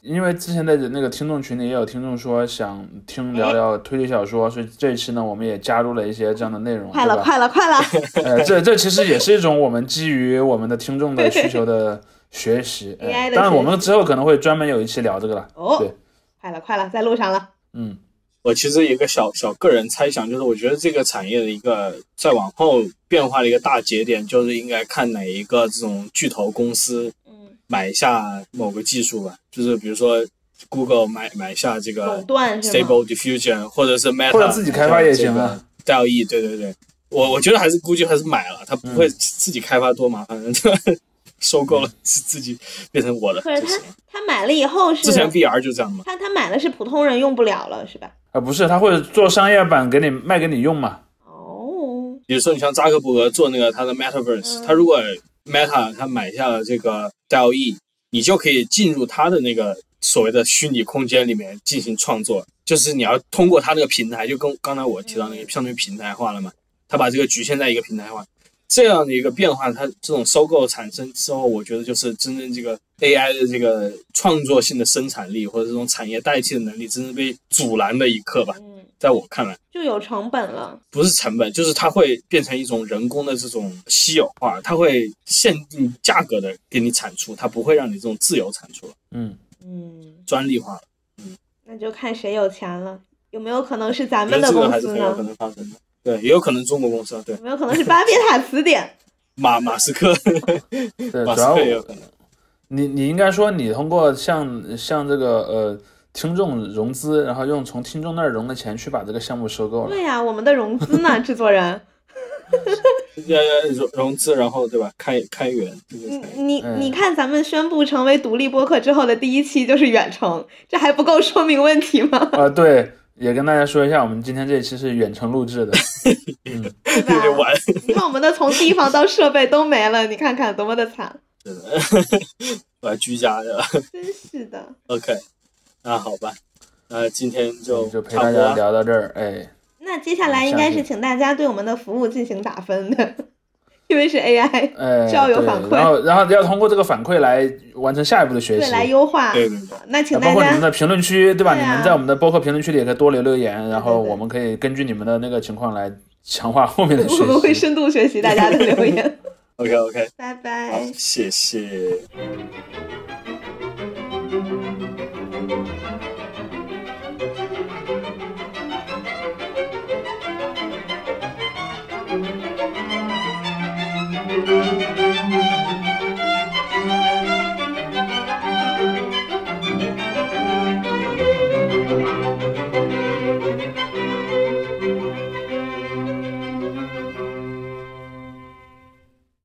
S3: 因为之前的那个听众群里也有听众说想听聊聊推理小说，所以这一期呢，我们也加入了一些这样的内容，
S2: 快了，快了，快了！
S3: 呃，这这其实也是一种我们基于我们的听众的需求的学习。
S2: 的
S3: 当然，我们之后可能会专门有一期聊这个了。
S2: 哦
S3: 对，
S2: 快了，快了，在路上了。
S3: 嗯，
S1: 我其实有一个小小个人猜想，就是我觉得这个产业的一个再往后变化的一个大节点，就是应该看哪一个这种巨头公司
S2: 嗯，
S1: 买下某个技术吧，就是比如说 Google 买买下这
S2: 垄
S1: 个
S2: 断
S1: ？Stable Diffusion，或者是 Meta，
S3: 或者自己开发也行啊。
S1: DALL-E，对对对，我我觉得还是估计还是买了，他不
S3: 嗯
S1: 会自己开发多麻烦的，收购了自自己变成我的
S2: 可是他。他买了以后是
S1: 之前 VR 就这样嘛，
S2: 他他买的是普通人用不了了是吧？
S3: 啊，不是，他会做商业版给你卖给你用嘛？
S2: 哦，
S1: 比如说你像扎克伯格做那个他的 Metaverse，、
S2: 嗯
S1: 他如果 Meta 他买下了这个 DALL-E，你就可以进入他的那个所谓的虚拟空间里面进行创作，就是你要通过他那个平台，就跟刚才我提到那个相当于平台化了嘛，他把这个局限在一个平台化。这样的一个变化，它这种收购产生之后，我觉得就是真正这个 AI 的这个创作性的生产力或者这种产业代替的能力，真正被阻拦的一刻吧。
S2: 嗯，
S1: 在我看来，
S2: 就有成本了。
S1: 不是成本，就是它会变成一种人工的这种稀有化，它会限定价格的给你产出，它不会让你这种自由产出了，
S3: 嗯，
S2: 嗯，
S1: 专利化了。
S2: 嗯那就看谁有钱了。有没有可能是咱们的公司
S1: 还是很有可？能发生的。对，也有可能中国公司啊，对，
S2: 有没有可能是巴别塔词典？
S1: 马马斯克，
S3: 对，
S1: 马斯克 也有可能。
S3: 你你应该说，你通过像像这个呃听众融资，然后用从听众那儿融的钱去把这个项目收购了。
S2: 对呀、我们的融资呢，制作人。
S1: 呃，融融资，然后对吧？开开源这个
S2: 你你看，咱们宣布成为独立播客之后的第一期就是远程，这还不够说明问题吗？
S3: 啊、对，也跟大家说一下，我们今天这一期是远程录制的。嗯，
S2: 对
S1: 有点
S2: 吧？
S1: 晚。
S2: 你看我们的从地方到设备都没了，你看看多么的惨，
S1: 我还居家的。
S2: 真是的。
S1: OK，那好吧，那今天就
S3: 就陪大家。聊到这儿，哎，
S2: 那接下来应该是请大家对我们的服务进行打分的，因为是 AI，
S3: 哎，
S2: 需要有反馈
S3: 然后然后要通过这个反馈来完成下一步的学
S2: 对，
S3: 习。
S2: 来优化。
S1: 对对对，
S2: 那请
S3: 啊包
S2: 大家
S3: 括你们的评论区，对吧？
S2: 对啊
S3: 你们在我们的播客评论区里也可以多留留言，然后
S2: 对对
S3: 我们可以根据你们的那个情况来强化后面的学
S2: 我们会。深度学习大家的留言。
S1: OK OK，
S2: 拜拜，。
S1: 谢谢。Thank you.